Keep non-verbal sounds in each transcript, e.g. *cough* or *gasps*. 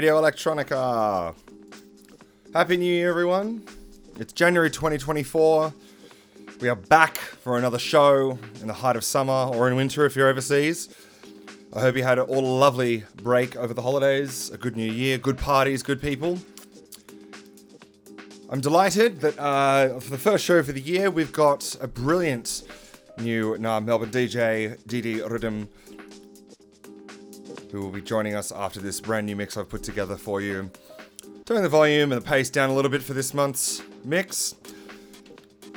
Radio Electronica. Happy New Year, everyone. It's January 2024. We are back for another show in the height of summer or in winter if you're overseas. I hope you had all a lovely break over the holidays, a good new year, good parties, good people. I'm delighted that uh, for the first show for the year, we've got a brilliant new uh, Melbourne DJ, DD.RYTM, who will be joining us after this brand new mix I've put together for you. Turning the volume and the pace down a little bit for this month's mix.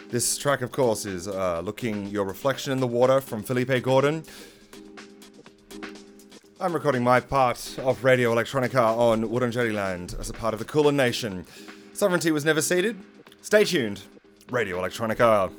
This track, of course, is uh, Looking Your Reflection in the Water from Felipe Gordon. I'm recording my part of Radio Electronica on Wurundjeri as a part of the Kulin Nation. Sovereignty was never ceded. Stay tuned. Radio Electronica.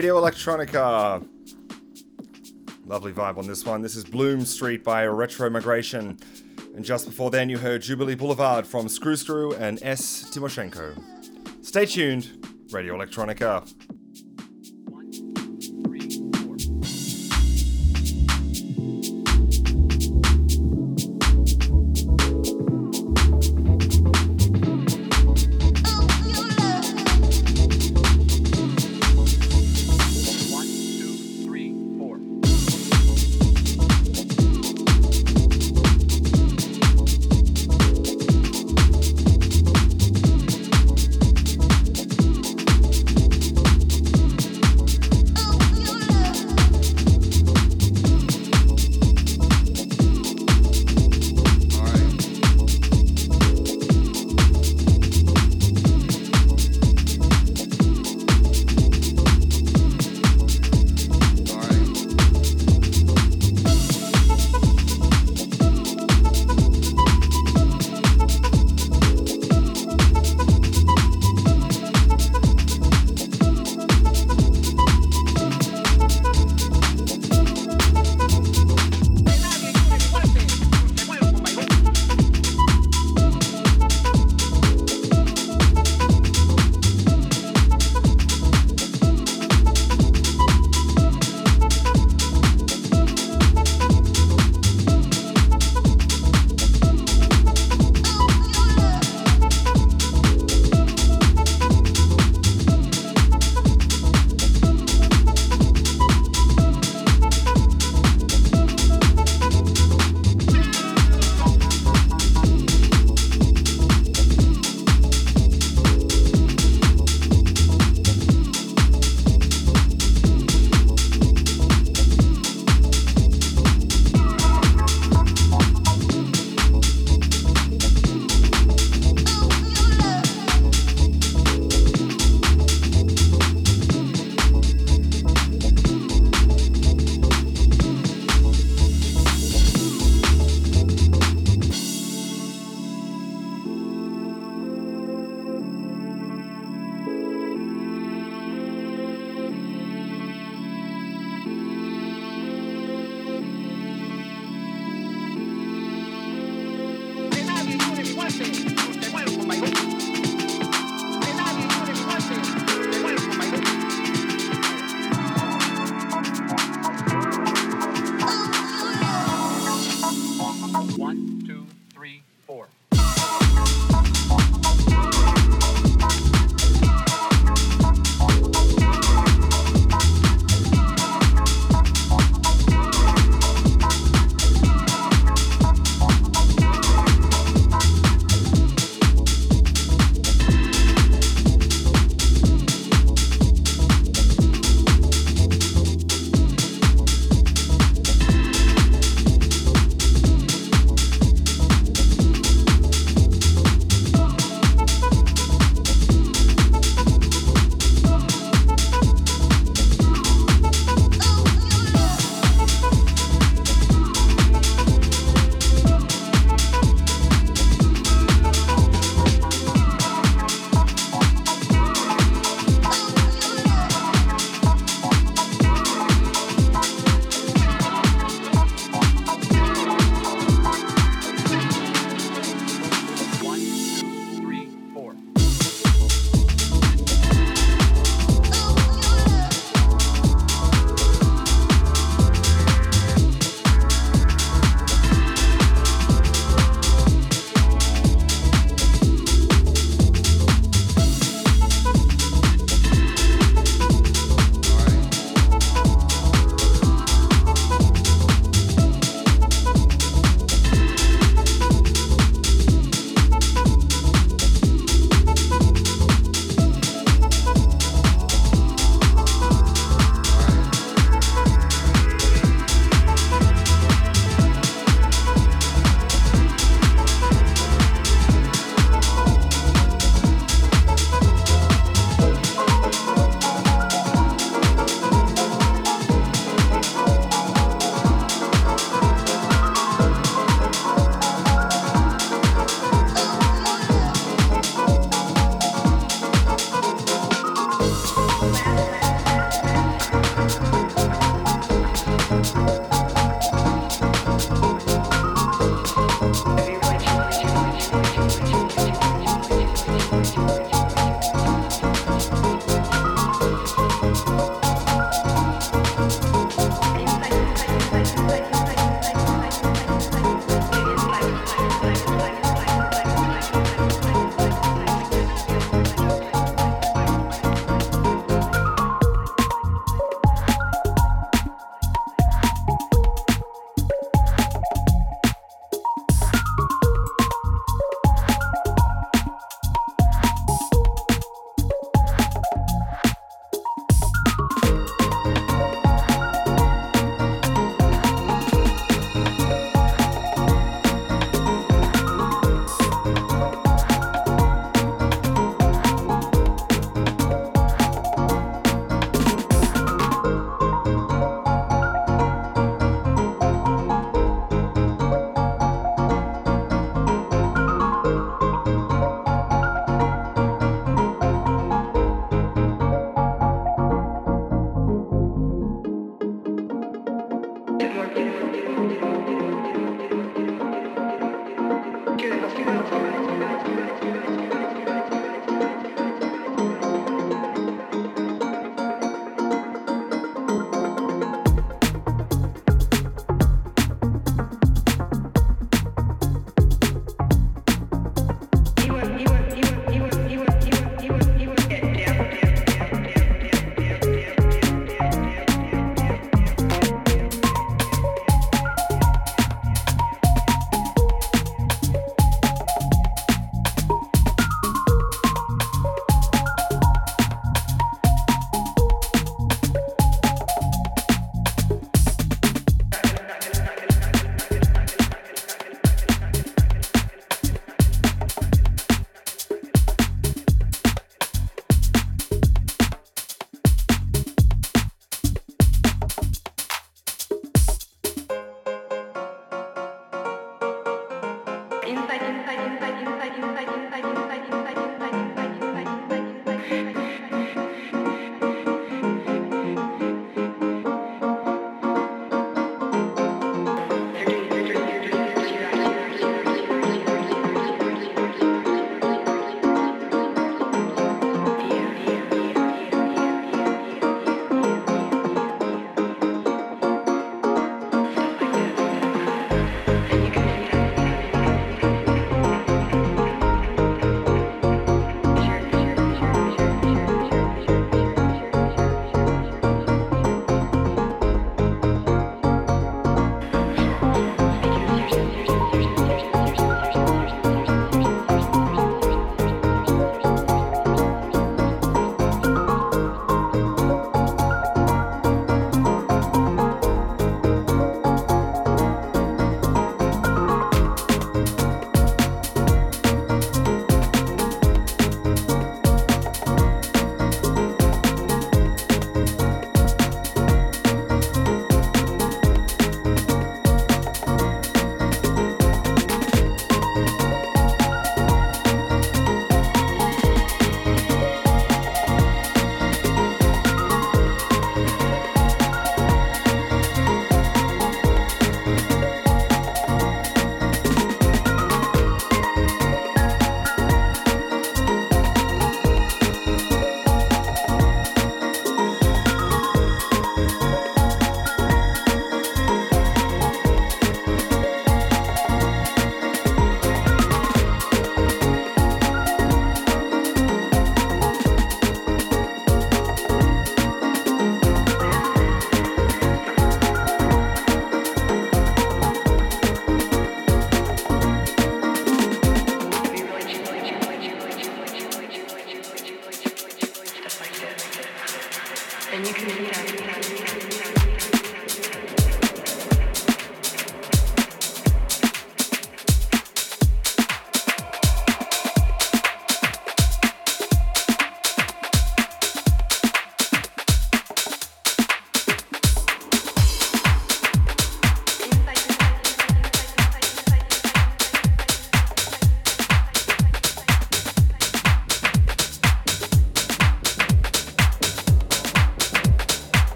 Radio Electronica. Lovely vibe on this one. This is Bloom Street by Retro Migration. And just before then, you heard Jubilee Boulevard from Screw Screw and S. Timoshenko. Stay tuned, Radio Electronica.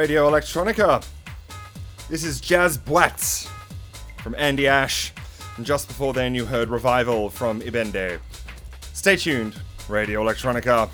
Radio Electronica. This is Jazz Blatz from Andy Ash, and just before then you heard Revival from Ibende. Stay tuned, Radio Electronica.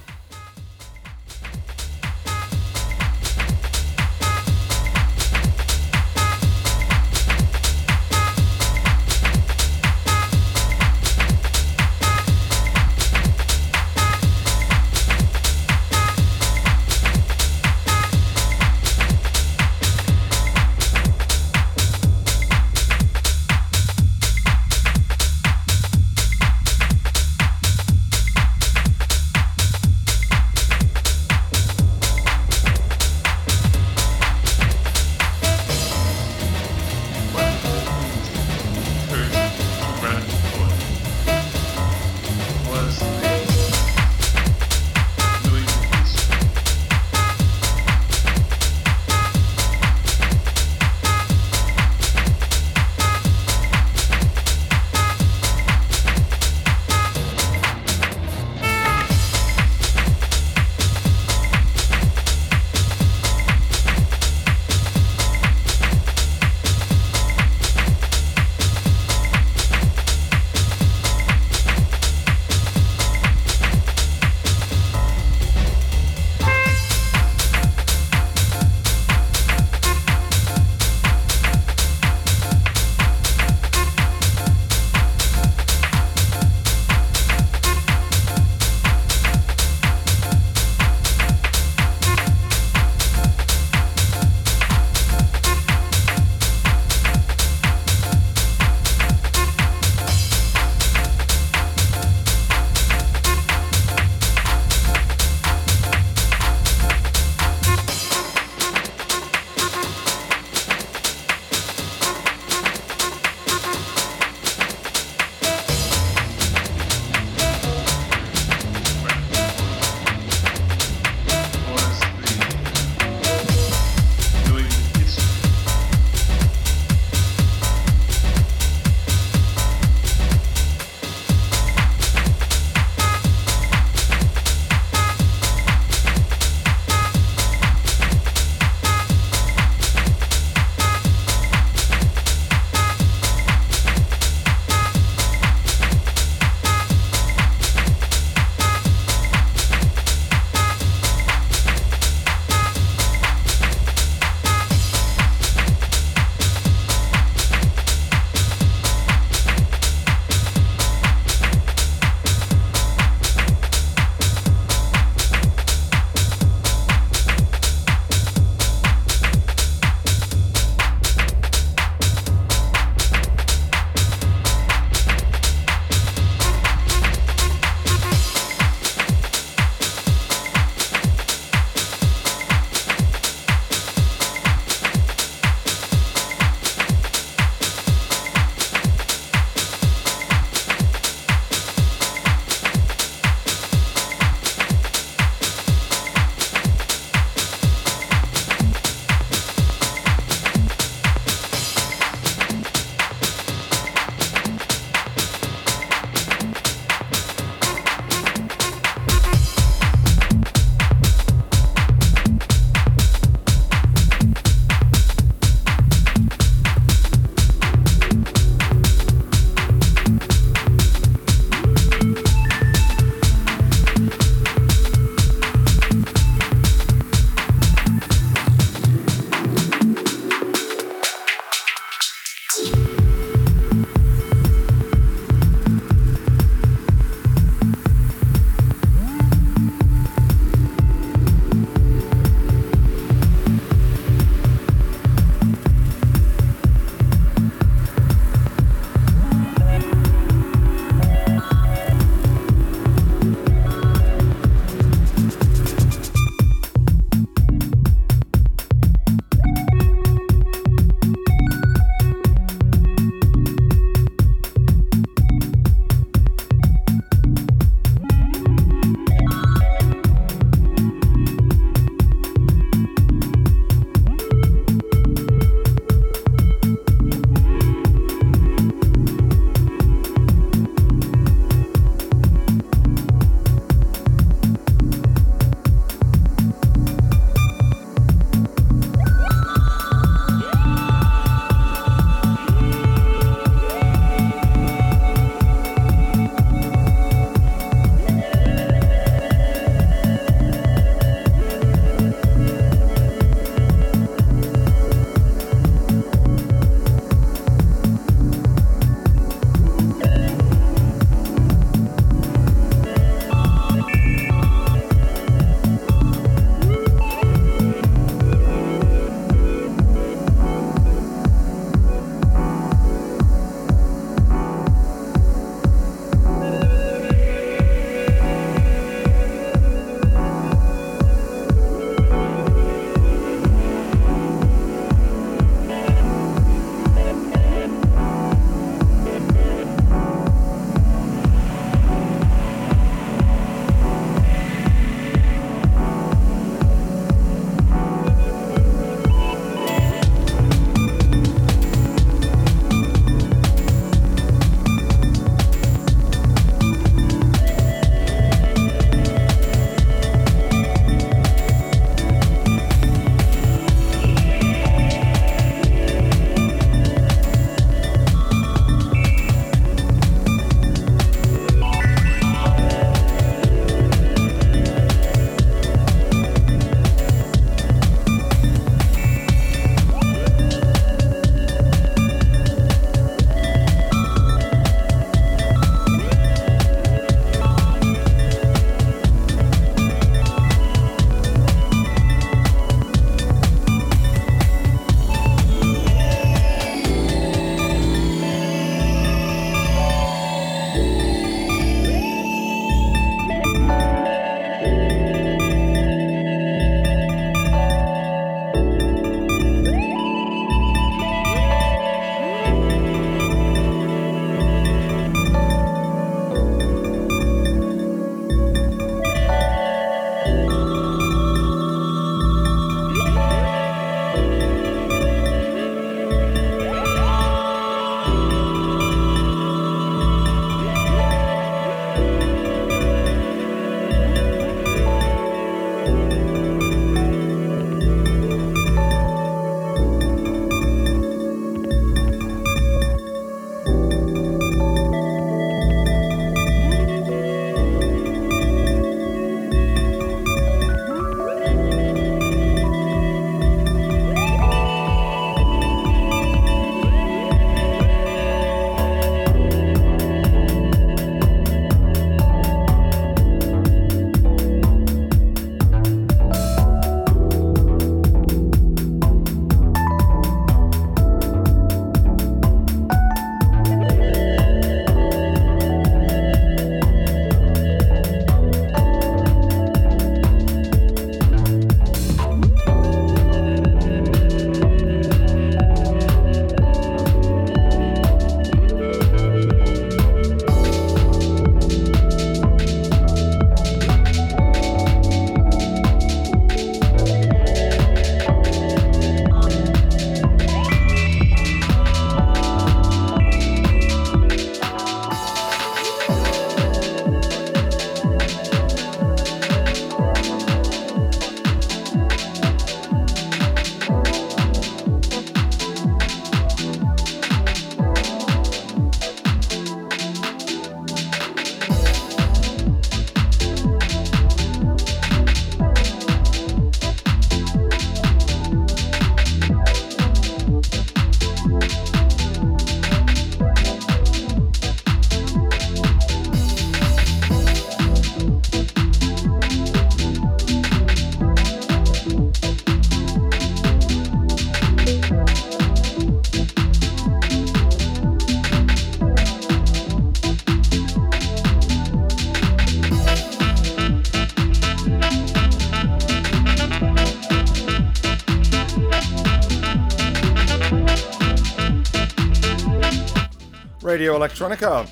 Radio Electronica.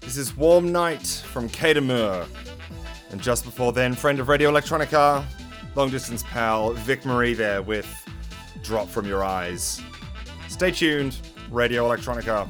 This is Warm Night from Kadamur. And just before then, friend of Radio Electronica, long distance pal Vic Marie there with Drop From Your Eyes. Stay tuned, Radio Electronica.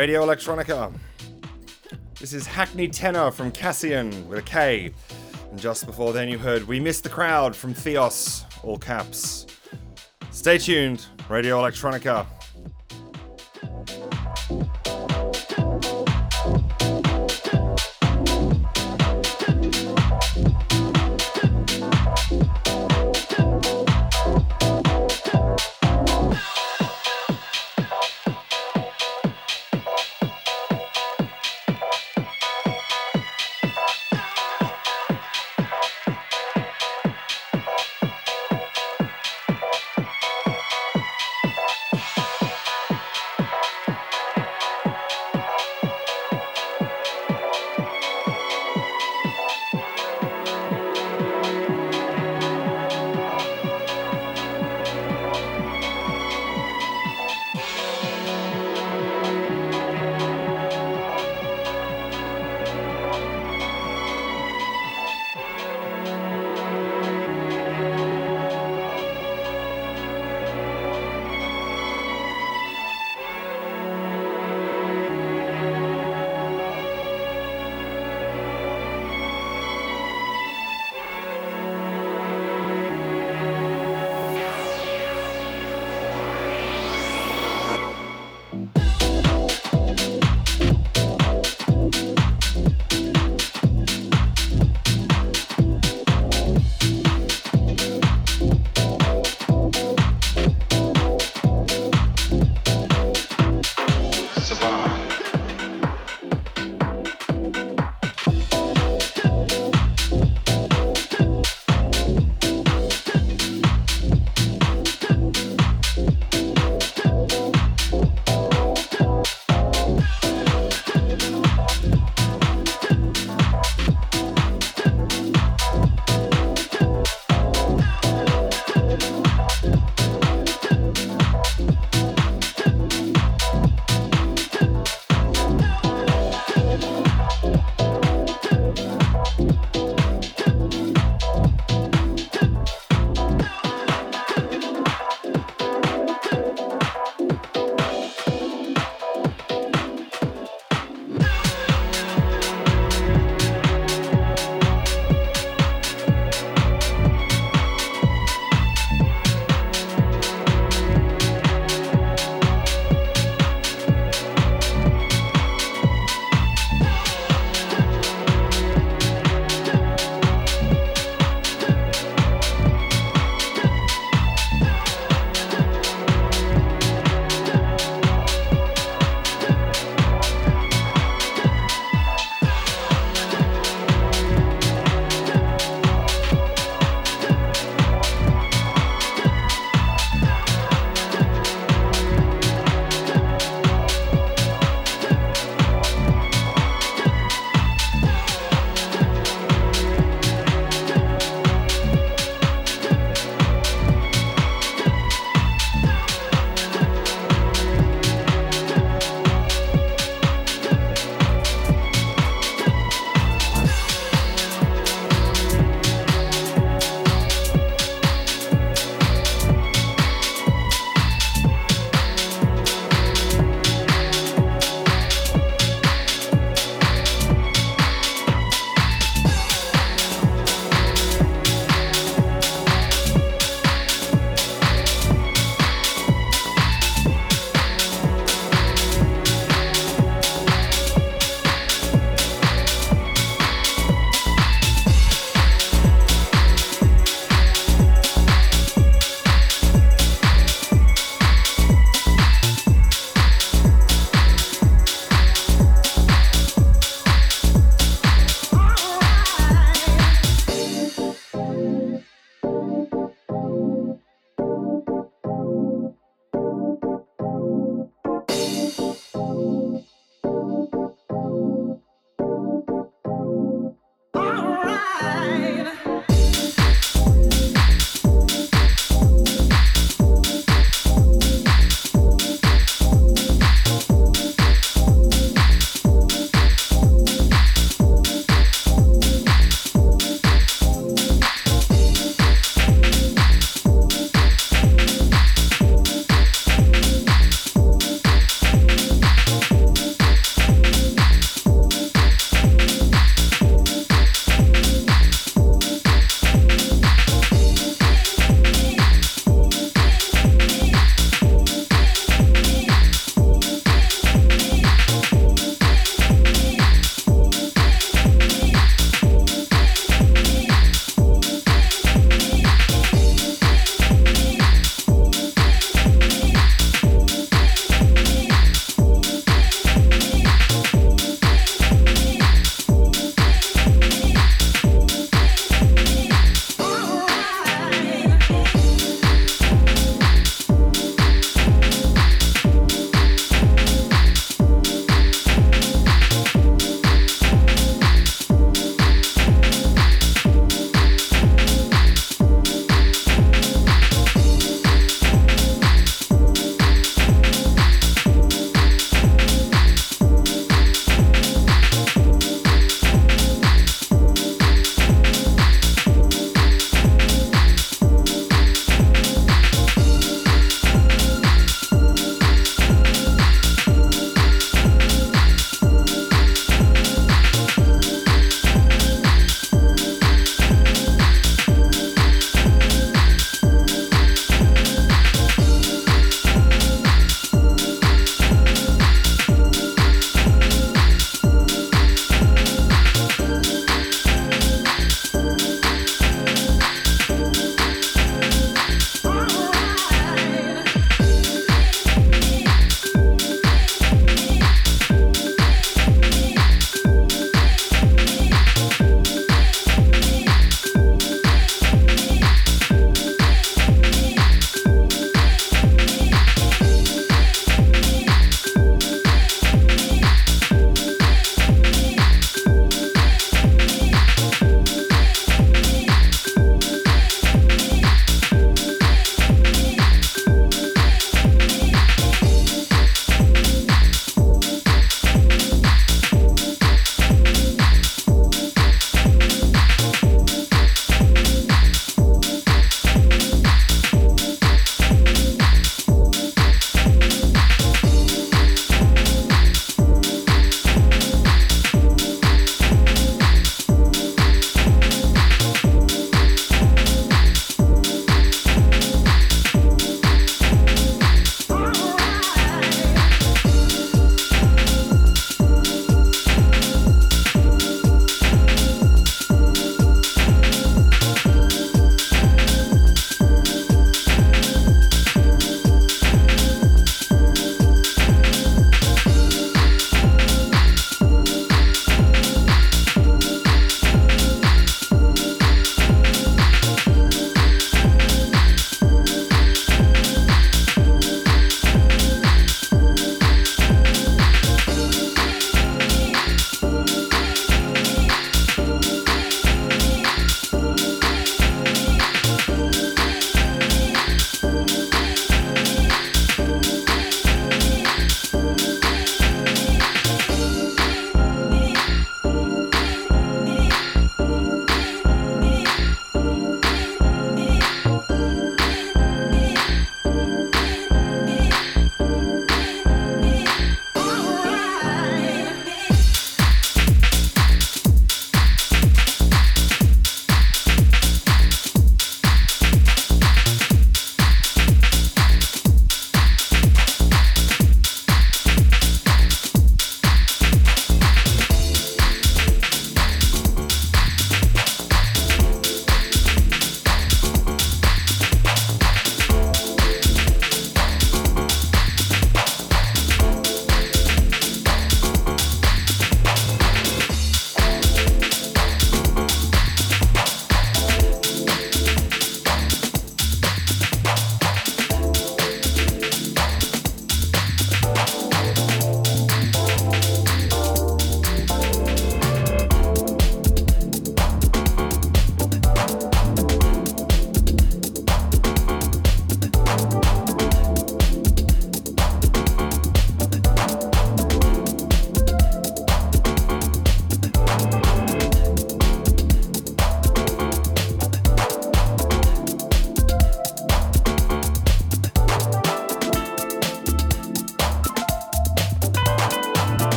Radio Electronica. This is Hackney Tenor from Kassian with a K. And just before then, you heard We Missed the Crowd from Theos, all caps. Stay tuned, Radio Electronica.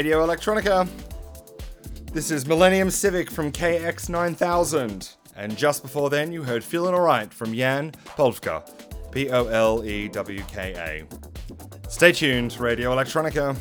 Radio Electronica. This is Millennium Civic from KX9000. And just before then, you heard Feeling Alright from Jan Polewka. P O L E W K A. Stay tuned, Radio Electronica.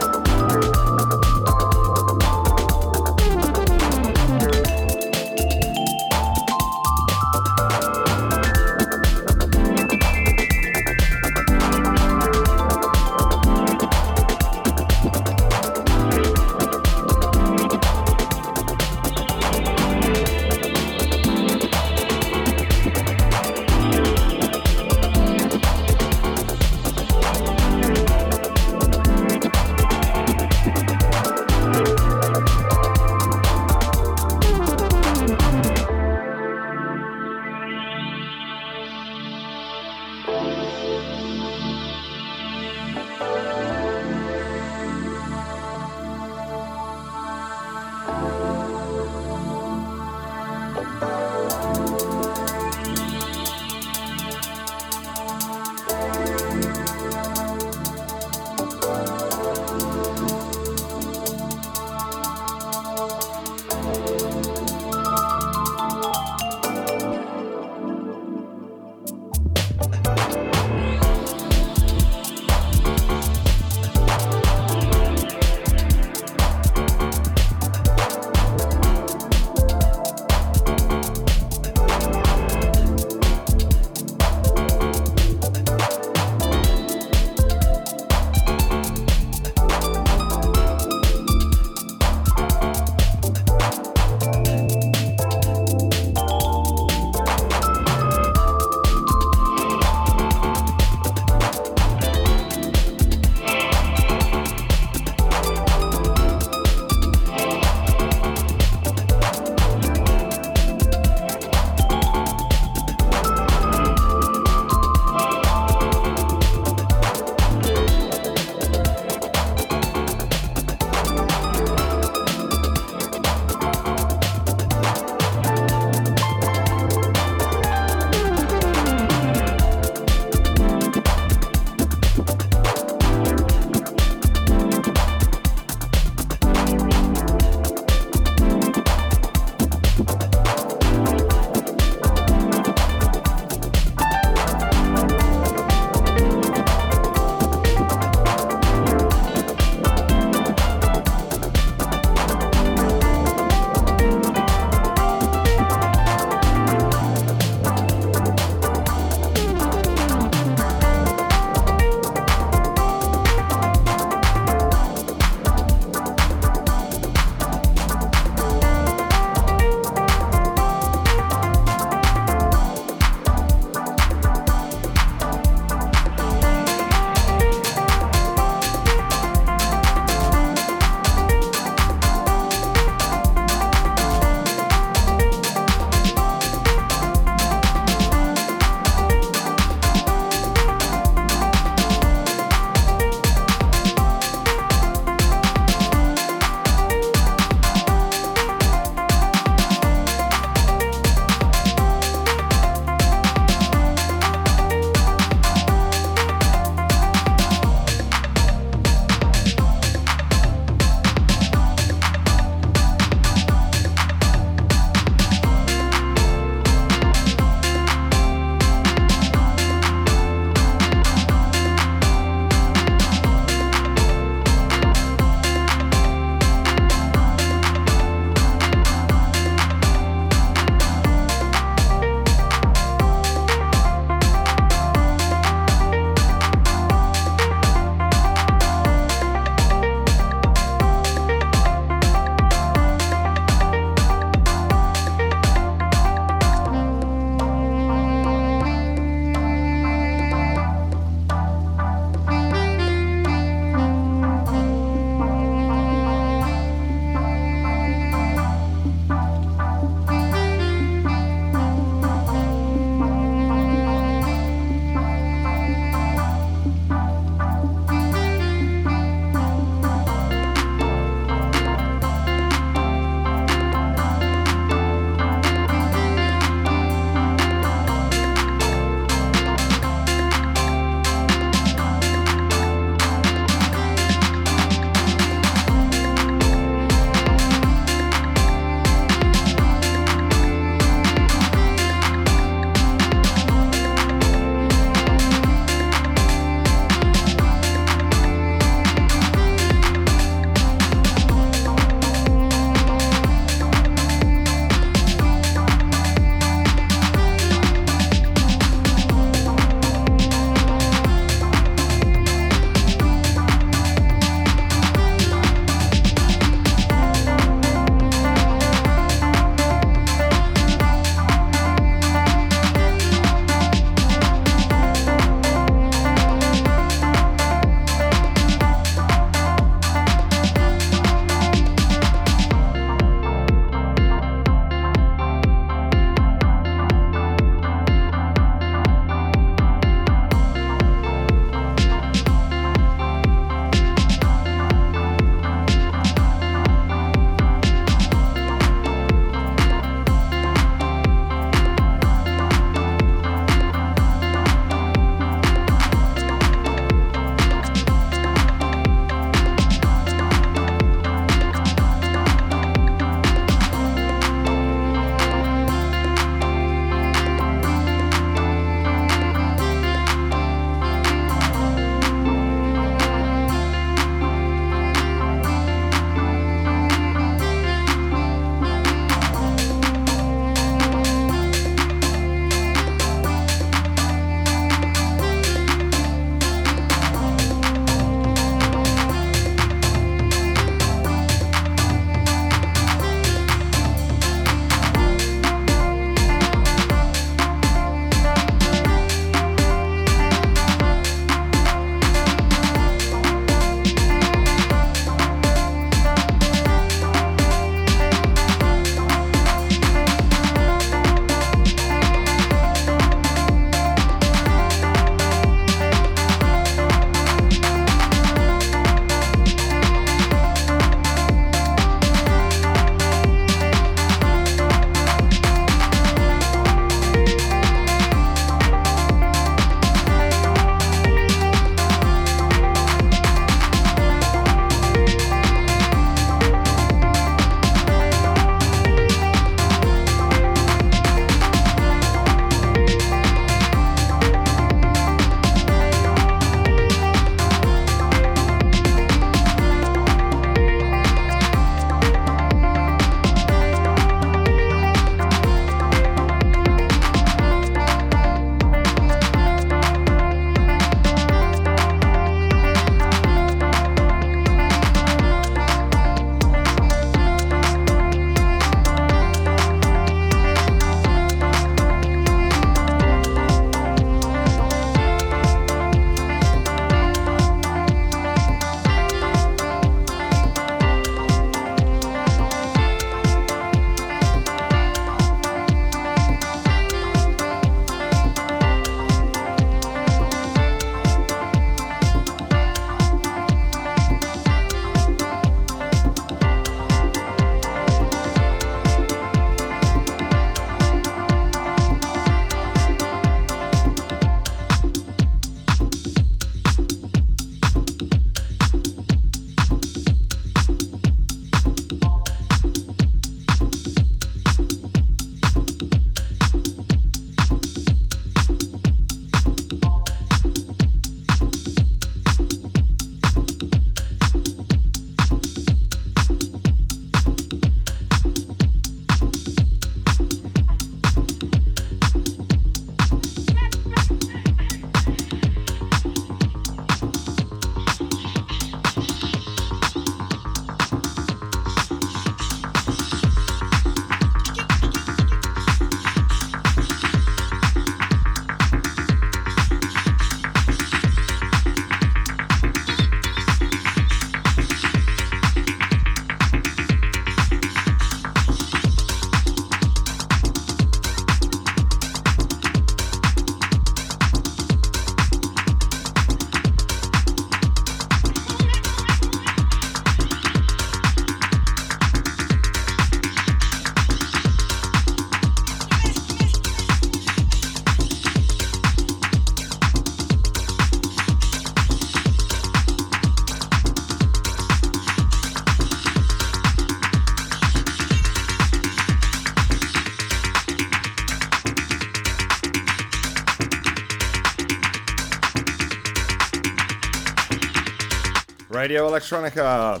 Radio Electronica.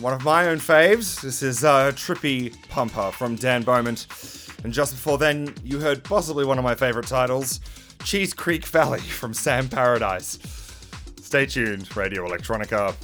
One of my own faves. This is uh, Trippy Pumper from Dan Beaumont. And just before then, you heard possibly one of my favorite titles Cheese Creek Valley *laughs* from Sam Paradise. Stay tuned, Radio Electronica.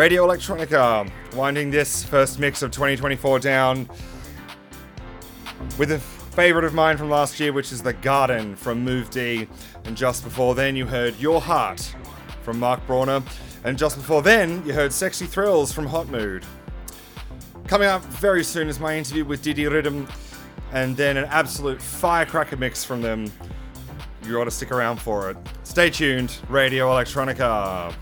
Radio Electronica, winding this first mix of 2024 down with a favourite of mine from last year, which is The Garden from Move D. And just before then, you heard Your Heart from Mark Brawner. And just before then, you heard Sexy Thrills from Hot Mood. Coming up very soon is my interview with DD.RYTM, and then an absolute firecracker mix from them. You ought to stick around for it. Stay tuned, Radio Electronica.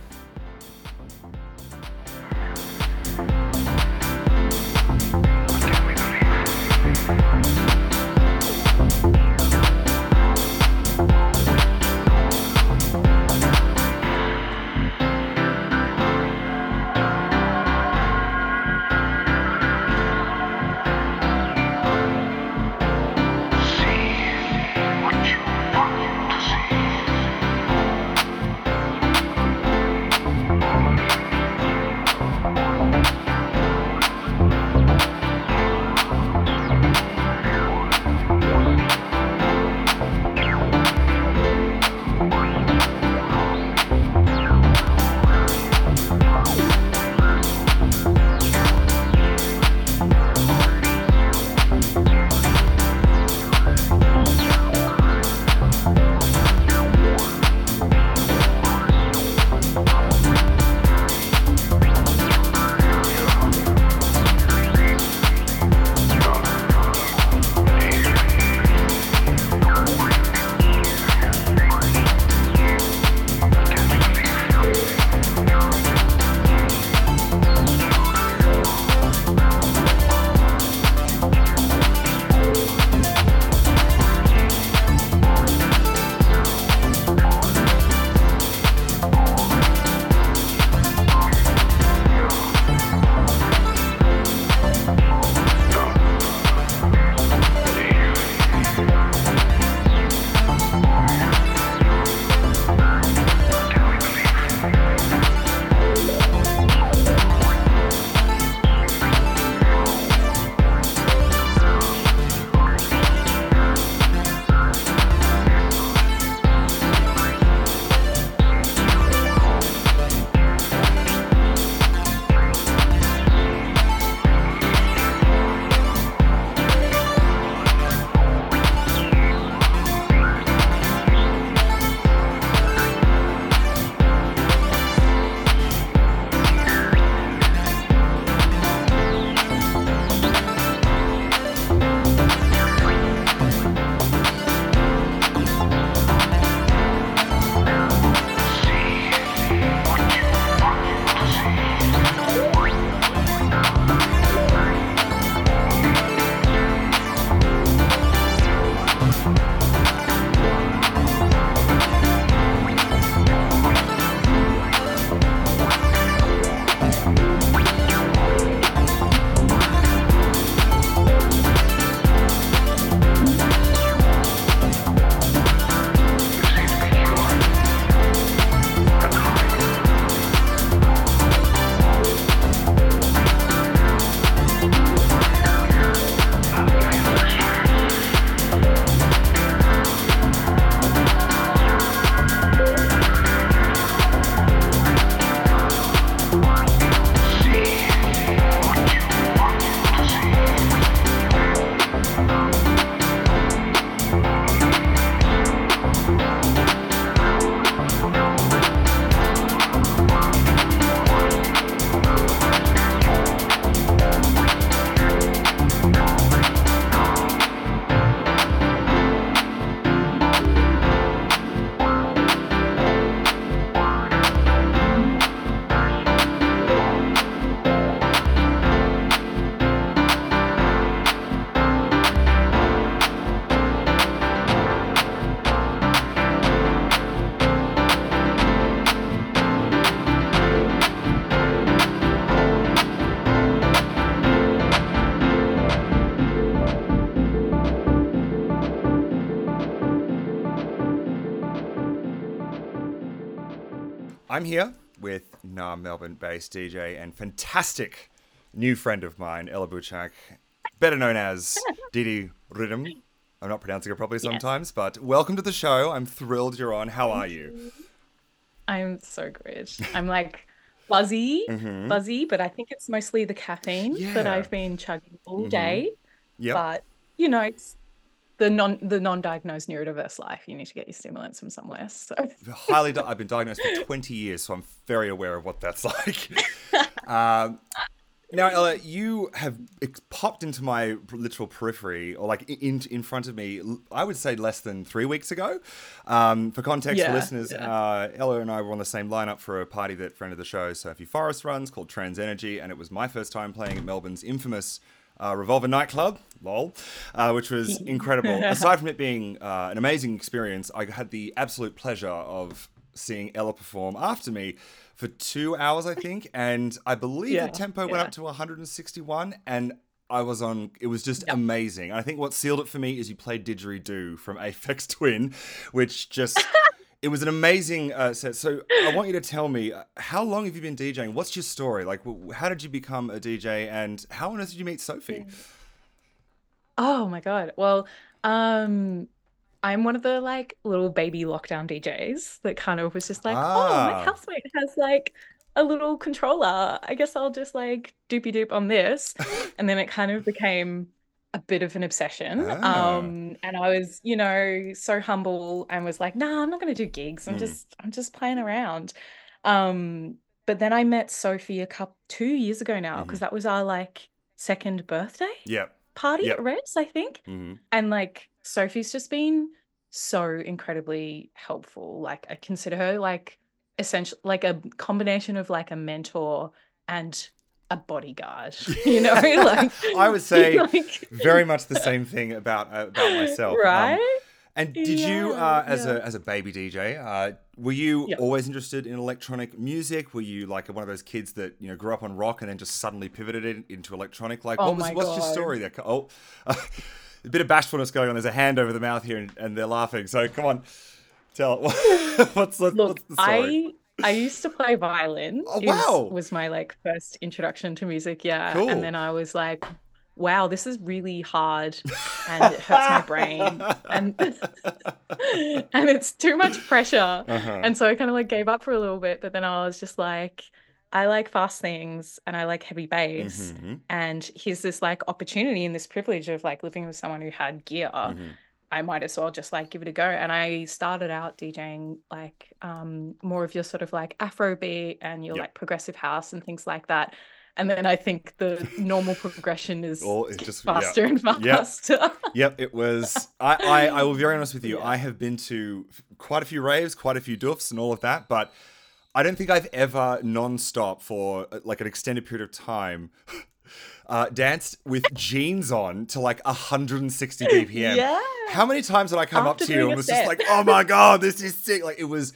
I'm here with now Melbourne based DJ and fantastic new friend of mine, Ella Buchak, better known as *laughs* Didi Rhythm. I'm not pronouncing it properly sometimes, but welcome to the show. I'm thrilled you're on. How are you? I'm so good. I'm like buzzy, Mhm. buzzy, but I think it's mostly the caffeine that I've been chugging all Mhm. day. Yep. But you know, it's the non the non-diagnosed neurodiverse life. You need to get your stimulants from somewhere. So highly di- I've been diagnosed for 20 years, so I'm very aware of what that's *laughs* like. um, now, Ella, you have popped into my literal periphery, or like in in front of me. I would say less than three weeks ago. Um, for context, for listeners, yeah. uh, Ella and I were on the same lineup for a party that friend of the show, Sophie Forrest runs, called Trans Energy, and it was my first time playing at Melbourne's infamous. Uh, Revolver nightclub, lol, uh, which was *laughs* incredible. *laughs* Aside from it being uh, an amazing experience, I had the absolute pleasure of seeing Ella perform after me for two hours, I think, and I believe Yeah, the tempo went up to 161, and I was on. It was just Yep. amazing. And I think what sealed it for me is you played Didgeridoo from *laughs* Aphex Twin, which just. It was an amazing uh, set. So I want you to tell me uh, how long have you been DJing? What's your story? Like, how did you become a DJ, and how on earth did you meet Sophie? Oh my God. Well, um, I'm one of the like little baby lockdown DJs that kind of was just like, oh, Ah. my housemate has like a little controller. I guess I'll just like doopy doop on this. *laughs* And then it kind of became a bit of an obsession. Ah. Um, and I was, you know, so humble and was like, nah, I'm not gonna do gigs. I'm Mm. just, I'm just playing around. Um, but then I met Sophie a couple two years ago now, because that was our like second birthday Yep. party Yep. at Reds, I think. hmm And like Sophie's just been so incredibly helpful. Like I consider her like essential like a combination of like a mentor and a bodyguard. *laughs* You know, like I would say *laughs* like, Very much the same thing about uh, about myself. Um, Right? And did you, uh, as yeah. a as a baby DJ, uh, were you Yeah. always interested in electronic music? Were you like one of those kids that you know grew up on rock and then just suddenly pivoted into electronic? Like, Oh what was what's your story there? Oh, *laughs* a bit of bashfulness going on. There's a hand over the mouth here, and, and they're laughing. So come on, tell what's, the- Look, what's the story? I I used to play violin. *laughs* Oh, is- wow. was my like first introduction to music, yeah. Cool. And then I was like, wow, this is really hard and it hurts my brain. And *laughs* and it's too much pressure. Uh-huh. And so I kind of like gave up for a little bit, but then I was just like, I like fast things and I like heavy bass. Mhm, And here's this like opportunity and this privilege of like living with someone who had gear. mhm. I might as well just like give it a go. And I started out DJing like um more of your sort of like Afrobeat and your Yep. like progressive house and things like that. And then I think the *laughs* normal progression is get just- yeah. faster and faster. Yep, it was. *laughs* I, I, I will be very honest with you. Yeah. I have been to quite a few raves, quite a few doofs, and all of that, but I don't think I've ever non-stop for uh, like an extended period of time uh, danced with jeans on to like 160 BPM. Yeah. How many times did I come up to you and was just like, "Oh my god, this is sick!" Like it was,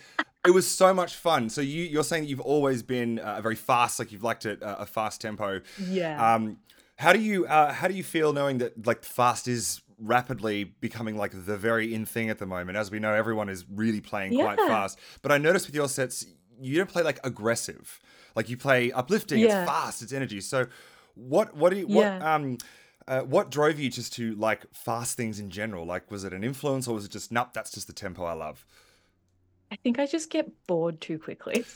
it was so much fun. So you, you're saying that you've always been uh, very fast, like you've liked it uh, a fast tempo. Yeah. Um, how do you uh, how do you feel knowing that like fast is rapidly becoming like the very in thing at the moment? As we know, everyone is really playing quite Yeah. fast. But I noticed with your sets, you don't play like aggressive. Like you play uplifting. Yeah. It's fast. It's energy. So what what do you what Yeah. um uh, what drove you just to like fast things in general? Like was it an influence or was it just nope? That's just the tempo I love. I think I just get bored too quickly. *laughs*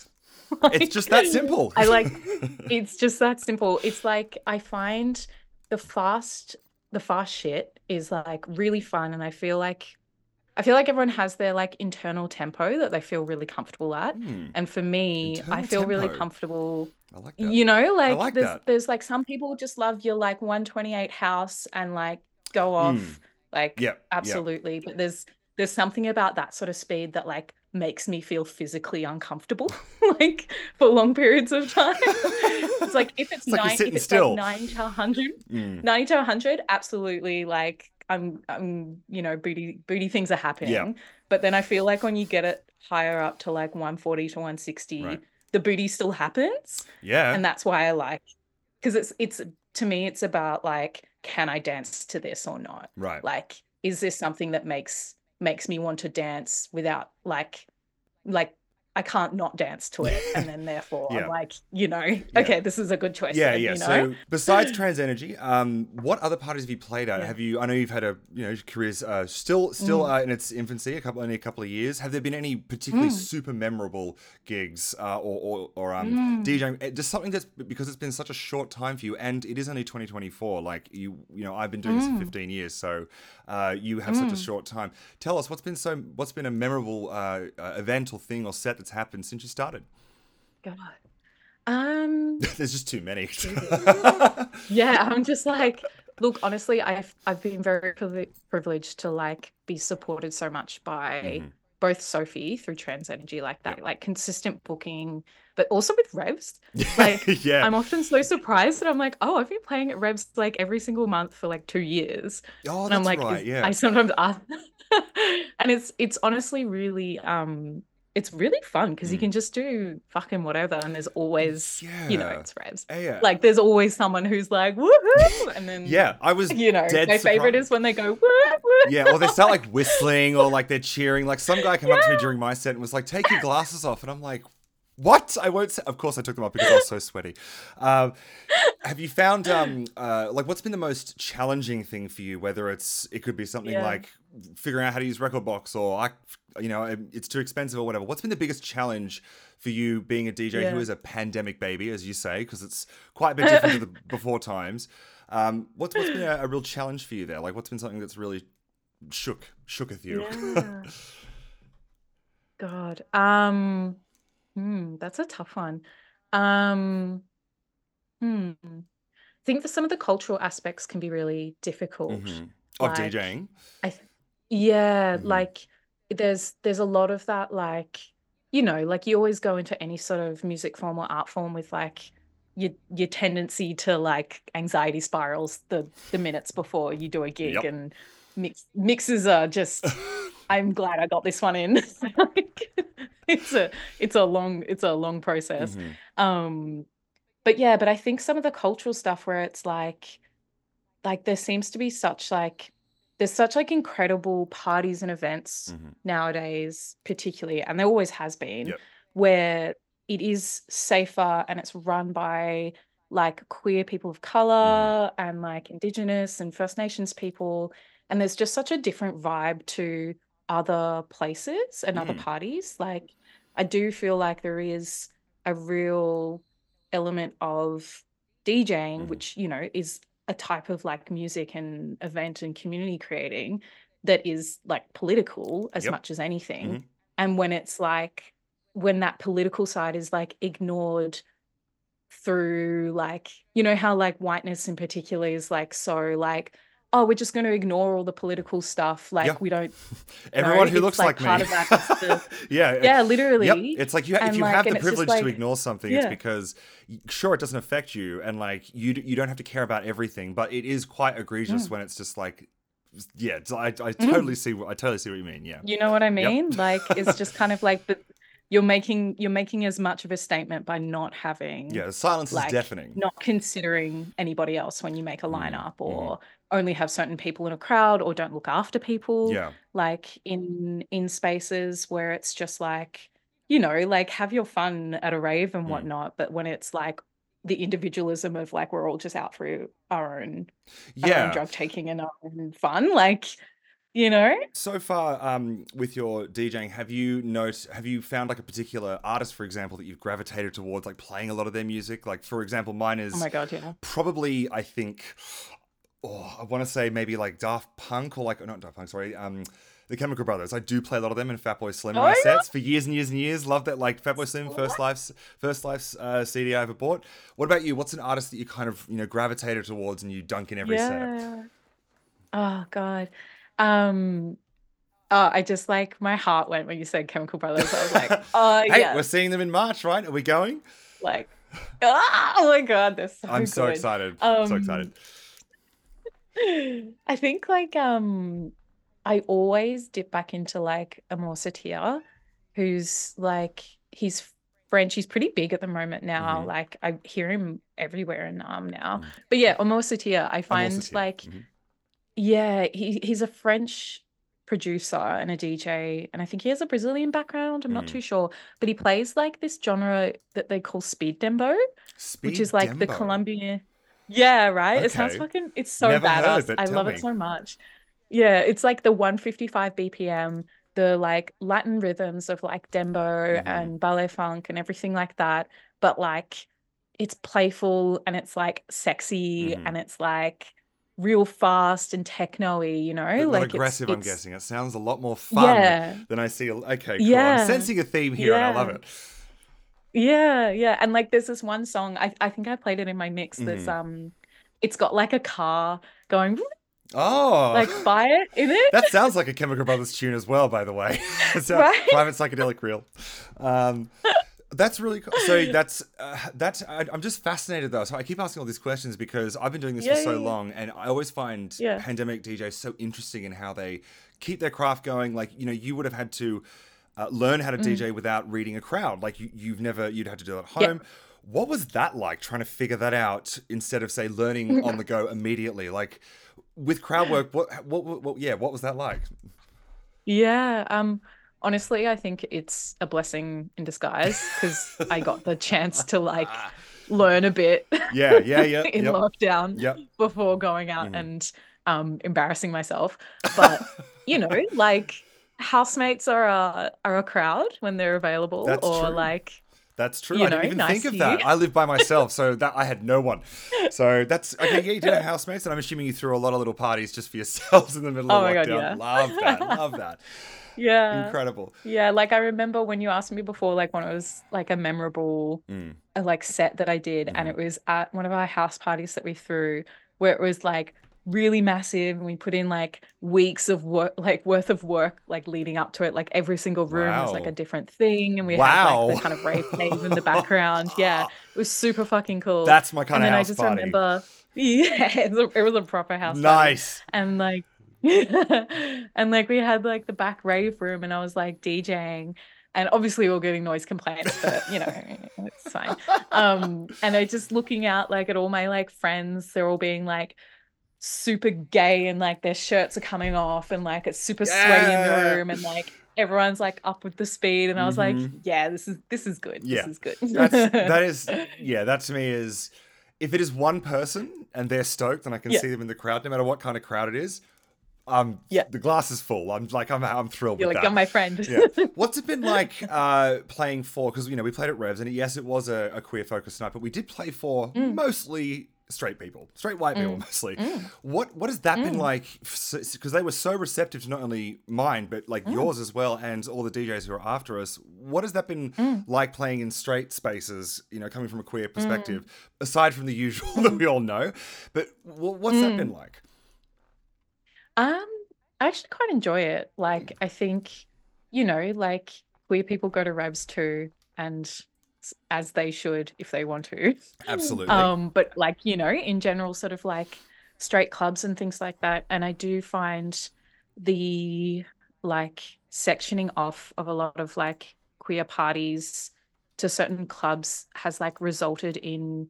It's just that simple. I like *laughs* it's just that simple. It's like I find the fast the fast shit is like really fun and I feel like I feel like everyone has their like internal tempo that they feel really comfortable at. Hmm, And for me, I Internal feel really comfortable. I like that. You know, like, like there's that. there's like some people just love your like 128 house and like go off Mm. like Yep, yep. absolutely. But there's there's something about that sort of speed that like makes me feel physically uncomfortable *laughs* like for long periods of time. it's like if it's, It's like nine, sitting if it's still. like 90 to 100, Mm. 90 to 100, absolutely like I'm I'm you know booty booty things are happening. But then I feel like when you get it higher up to like 140 to 160, Right. The booty still happens Yeah. and that's why I like because it's it's to me it's about like can I dance to this or not? right. Like is this something that makes makes me want to dance without like like I can't not dance to it, and then therefore *laughs* Yeah. I'm like, you know, okay, this is a good choice. Yeah, then, yeah. You know? So *laughs* besides *laughs* Trans Energy, um, what other parties have you played at? Yeah. Have you? I know you've had a you know career's uh, still still Mm. uh, in its infancy, a couple only a couple of years. Have there been any particularly Mm. super memorable gigs uh, or or, or um, Mm. DJing? uh, Just something that's because it's been such a short time for you, and it is only 2024. Like you, you know, I've been doing this for Mm. 15 years, so uh, you have such a short time. Tell us what's been so what's been a memorable uh, uh, event or thing or set that's happened since you started. God. Um. *laughs* There's just too many. *laughs* Yeah, I'm just like, look, honestly, I've I've been very privileged to like be supported so much by Mhm. both Sophie through Trans Energy, like that, like consistent booking, but also with Revs. *laughs* Like, yeah. I'm often so surprised that I'm like, oh, I've been playing at Revs like every single month for like two years. oh, and I'm like, right. Yeah. I sometimes ask, and it's it's honestly really um it's really fun because you Mm. can just do fucking whatever, and there's always you know it's Revs. Yeah. Like there's always someone who's like woohoo, and then yeah, I was you know dead my favorite is when they go woo woo. Yeah, or they start like whistling or like they're cheering. Like some guy came up to me during my set and was like, "Take your glasses off," and I'm like, "What?" I won't. Say. Of course, I took them off because I was so sweaty. Um, have you found um uh like what's been the most challenging thing for you? Whether it's it could be something Yeah. like figuring out how to use rekordbox or I, you know, it's too expensive or whatever. What's been the biggest challenge for you being a DJ who Yeah. is a pandemic baby, as you say, because it's quite a bit different to the *laughs* before times. Um, what's what's been a, a real challenge for you there? Like, what's been something that's really shook shooketh you? Yeah. *laughs* God. Um hmm, that's a tough one. Um hmm. I think that some of the cultural aspects can be really difficult. Mhm. Of Like, DJing. I th- yeah, Mhm. like there's there's a lot of that like you know, like you always go into any sort of music form or art form with like your your tendency to like anxiety spirals the the minutes before you do a gig Yep. and mix mixes are just *laughs* I'm glad I got this one in. *laughs* Like, it's a it's a long it's a long process. Mhm. Um, but yeah, but I think some of the cultural stuff where it's like, like there seems to be such like, there's such like incredible parties and events Mhm. nowadays, particularly, and there always has been, Yep. where it is safer and it's run by like queer people of color and like indigenous and First Nations people. And there's just such a different vibe to other places and other Mm. parties. Like, I do feel like there is a real element of DJing, Mhm. which, you know, is a type of like music and event and community creating that is like political as Yep. much as anything. Mhm. And when it's like, when that political side is like ignored through like, you know, how like whiteness in particular is like so like, oh, we're just going to ignore all the political stuff. Like, Yeah. we don't *laughs* Everyone know, who it's, looks like, like, me. of that is the- yeah. yeah, literally. Yep. It's like you if And, you like, have the and it's just, privilege to ignore something, it's because sure it doesn't affect you, and like you you don't have to care about everything, but it is quite egregious Mm. when it's just like, yeah, I, I totally see what I totally see what you mean. Yeah. You know what I mean? Like it's just kind of like the you're making you're making as much of a statement by not having Yeah. Silence like is deafening. not considering anybody else when you make a Mhm, lineup or only have certain people in a crowd or don't look after people Yeah. like in in spaces where it's just like you know like have your fun at a rave and Mm. whatnot but when it's like the individualism of like we're all just out for our own, our own Yeah. drug taking and our own fun like you know? So far, um, with your DJing, have you note have you found like a particular artist, for example, that you've gravitated towards, like playing a lot of their music? Like, for example, mine is oh my god yeah. probably I think oh I want to say maybe like Daft Punk or like not Daft Punk sorry um the Chemical Brothers. I do play a lot of them in Fatboy Slim Oh my sets for years and years and years. Love that like Fatboy Slim First Life's First Life's uh, CD I ever bought. What about you? What's an artist that you kind of you know gravitated towards and you dunk in every set? Oh god um oh i just like my heart went when you said chemical brothers i was like *laughs* oh hey yeah we're seeing them in March right are we going like ah, oh my god they're so I'm so good. excited so Um, excited *laughs* I think like um I always dip back into like Amor Satyr, who's like he's French. He's pretty big at the moment now. Mhm. Like I hear him everywhere in um now. Mm. But yeah, Amor Satyr, I find also here. like Mhm. Yeah, he he's a French producer and a DJ, and I think he has a Brazilian background. I'm not Mm. too sure, but he plays like this genre that they call speed dembow, Speed which is like the Dembow. Colombian. Yeah, right. It sounds Okay. fucking. It's so Never heard, badass. but I tell love me. it so much. Yeah, it's like the 155 BPM, the like Latin rhythms of like dembow Mhm. and baile funk and everything like that, but like it's playful and it's like sexy Mhm. and it's like real fast and techno-y, you know? But like it's- aggressive, I'm it's- guessing. It sounds a lot more fun Yeah. than I see. Okay, cool. I'm sensing a theme here and I love it. Yeah, yeah. And like there's this one song, I, I think I played it in my mix that's Mhm. um it's got like a car going *laughs* Oh, like fire in it. that sounds like a Chemical Brothers tune as well, by the way. *laughs* It's Right? Private psychedelic reel. Um, that's really cool. So *laughs* that's uh, that's. I, I'm just fascinated though. So I keep asking all these questions because I've been doing this Yeah, for so yeah, yeah. long, and I always find Yeah. pandemic DJs so interesting in how they keep their craft going. Like you know, you would have had to uh, learn how to Mm. DJ without reading a crowd. Like you, you've never you'd had to do it at Yeah. home. What was that like trying to figure that out instead of say learning *laughs* on the go immediately? Like with crowd work, what, what, what, what yeah, what was that like? Yeah, um, honestly, I think it's a blessing in disguise because I got the chance to like *laughs* learn a bit Yeah, yeah, yeah, *laughs* in yep. lockdown Yep. before going out Mhm. and um embarrassing myself. But you know, *laughs* like housemates are a are a crowd when they're available, That's or true. like That's true. you I didn't even nice think of that. I live by myself, so that I had no one. So that's okay. Yeah, you did have *laughs* housemates, and I'm assuming you threw a lot of little parties just for yourselves in the middle Oh of my God, lockdown. yeah. Love that. *laughs* Love that. yeah, Incredible. yeah. Like I remember when you asked me before, like when it was like a memorable Mm. a like set that I did, and Mm-hmm. it was at one of our house parties that we threw, where it was like really massive, and we put in like weeks of work, like worth of work, like leading up to it. Like every single room was like a different thing, and we had like the kind of rave cave in the background. Yeah, *laughs* it was super fucking cool. That's my kind and of then house I just party. remember, *laughs* yeah, it was a, it was a proper house party nice. and like *laughs* and like we had like the back rave room and I was like DJing and obviously we were getting noise complaints but you know it's fine um and I just looking out like at all my like friends they're all being like super gay and like their shirts are coming off and like it's super sweaty in the room and like everyone's like up with the speed and I was like Mhm. yeah this is this is good Yeah. this is good That's that is *laughs* yeah. That to me is if it is one person and they're stoked and I can Yeah. see them in the crowd, no matter what kind of crowd it is. Um, Yeah. the glass is full. I'm like I'm I'm thrilled you're with like that. you're my friend yeah. *laughs* What's it been like uh, playing for? Because you know we played at Revs, and yes, it was a, a queer focused night, but we did play for Mm. mostly straight people, straight white people mostly. Mm. What what has that been Mm. like? Because they were so receptive to not only mine but like Mm. yours as well, and all the DJs who are after us. What has that been Mm. like playing in straight spaces? You know, coming from a queer perspective, aside from the usual *laughs* that we all know. But wh- what's that Mm. been like? Um, I actually quite enjoy it. Like, I think, you know, like queer people go to revs too, and as they should if they want to. Absolutely. Um, but like, you know, in general, sort of like straight clubs and things like that. And I do find the like sectioning off of a lot of like queer parties to certain clubs has like resulted in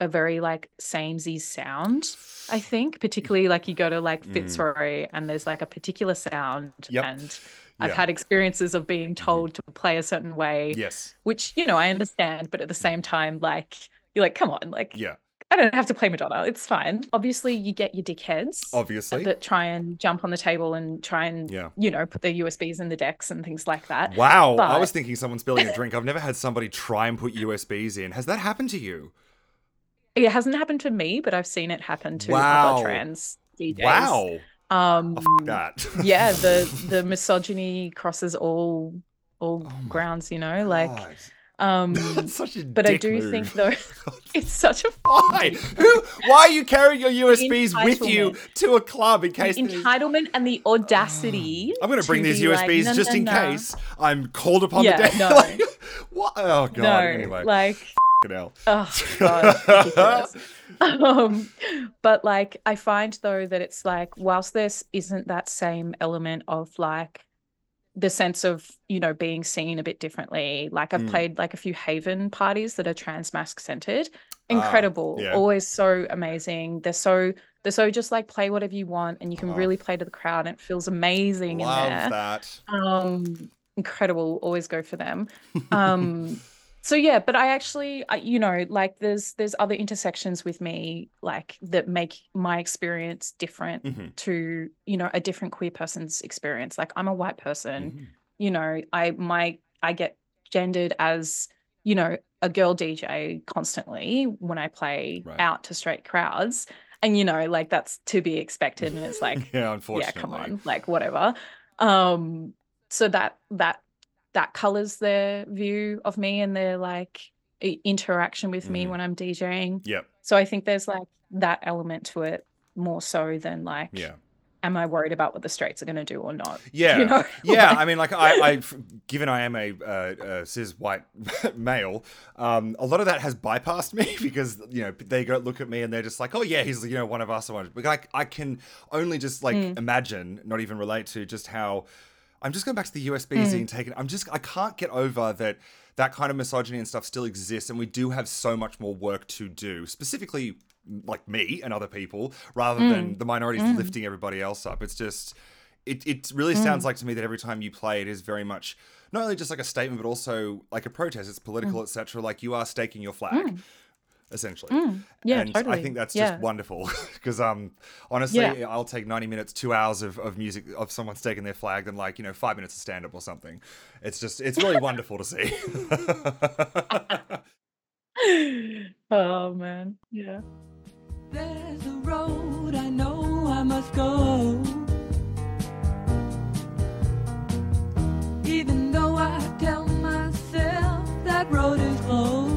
a very like samey sound. I think, particularly like you go to like Mm. Fitzroy and there's like a particular sound, Yep. and I've Yeah. had experiences of being mm-hmm. told to play a certain way, yes. which you know I understand, but at the same time, like you're like, come on, like Yeah. I don't have to play Madonna, it's fine. Obviously, you get your dickheads Obviously. that try and jump on the table and try and Yeah. you know put their USBs in the decks and things like that. Wow, I was thinking someone spilling a drink. I've never had somebody try and put USBs in. Has that happened to you? It hasn't happened to me, but I've seen it happen to Wow. other trans DJs. Wow, Um, oh, that. *laughs* yeah, the the misogyny crosses all all Oh grounds, you know, like God. um *laughs* That's such a but I do move. think though *laughs* it's such a Why? Who? Why are you carrying your USBs with you to a club in case? there's- entitlement and the audacity. I'm going to bring these like, USBs "No, just no, in no." case I'm called upon Yeah, the day. like, what? Oh god. No, anyway, like hell. Oh god. Um, but like I find though that it's like whilst this isn't that same element of like the sense of you know being seen a bit differently. Like I've Mm. played like a few Haven parties that are trans mask centered. Ah, Incredible, yeah. always so amazing. They're so They're so just like play whatever you want and you can Oh. really play to the crowd and it feels amazing in Love there. that. Um, incredible. Always go for them. *laughs* Um, so yeah, but I actually, I, you know, like there's there's other intersections with me like that make my experience different Mhm. to you know a different queer person's experience. Like I'm a white person, Mhm. you know, I my I get gendered as you know a girl DJ constantly when I play Right. out to straight crowds, and you know like that's to be expected, and it's *laughs* like yeah, unfortunately yeah come on like whatever um so that that that colors their view of me and their like interaction with me Mhm. when i'm djing Yep. so i think there's like that element to it more so than like Yeah. am i worried about what the straights are going to do or not *laughs* Yeah. you know yeah, I mean, like I, I, given I am a uh, uh, cis white *laughs* male, um, a lot of that has bypassed me *laughs* because you know they go look at me and they're just like, oh yeah, he's you know one of us. But like I can only just like Mm. imagine, not even relate to just how. I'm just going back to the USB scene. Hmm. Taking, I'm just, I can't get over that that kind of misogyny and stuff still exists, and we do have so much more work to do. Specifically, like me and other people, rather hmm. than the minorities hmm. lifting everybody else up. It's just it, it really sounds like to me that every time you play it is very much not only just like a statement but also like a protest it's political etc like you are staking your flag essentially yeah and i think that's yeah just wonderful *laughs* because um honestly Yeah. i'll take 90 minutes two hours of, of music of someone staking their flag than like you know five minutes of stand-up or something it's just it's really *laughs* wonderful to see *laughs* oh man yeah There's a road I know I must go. Even though I tell myself that road is closed.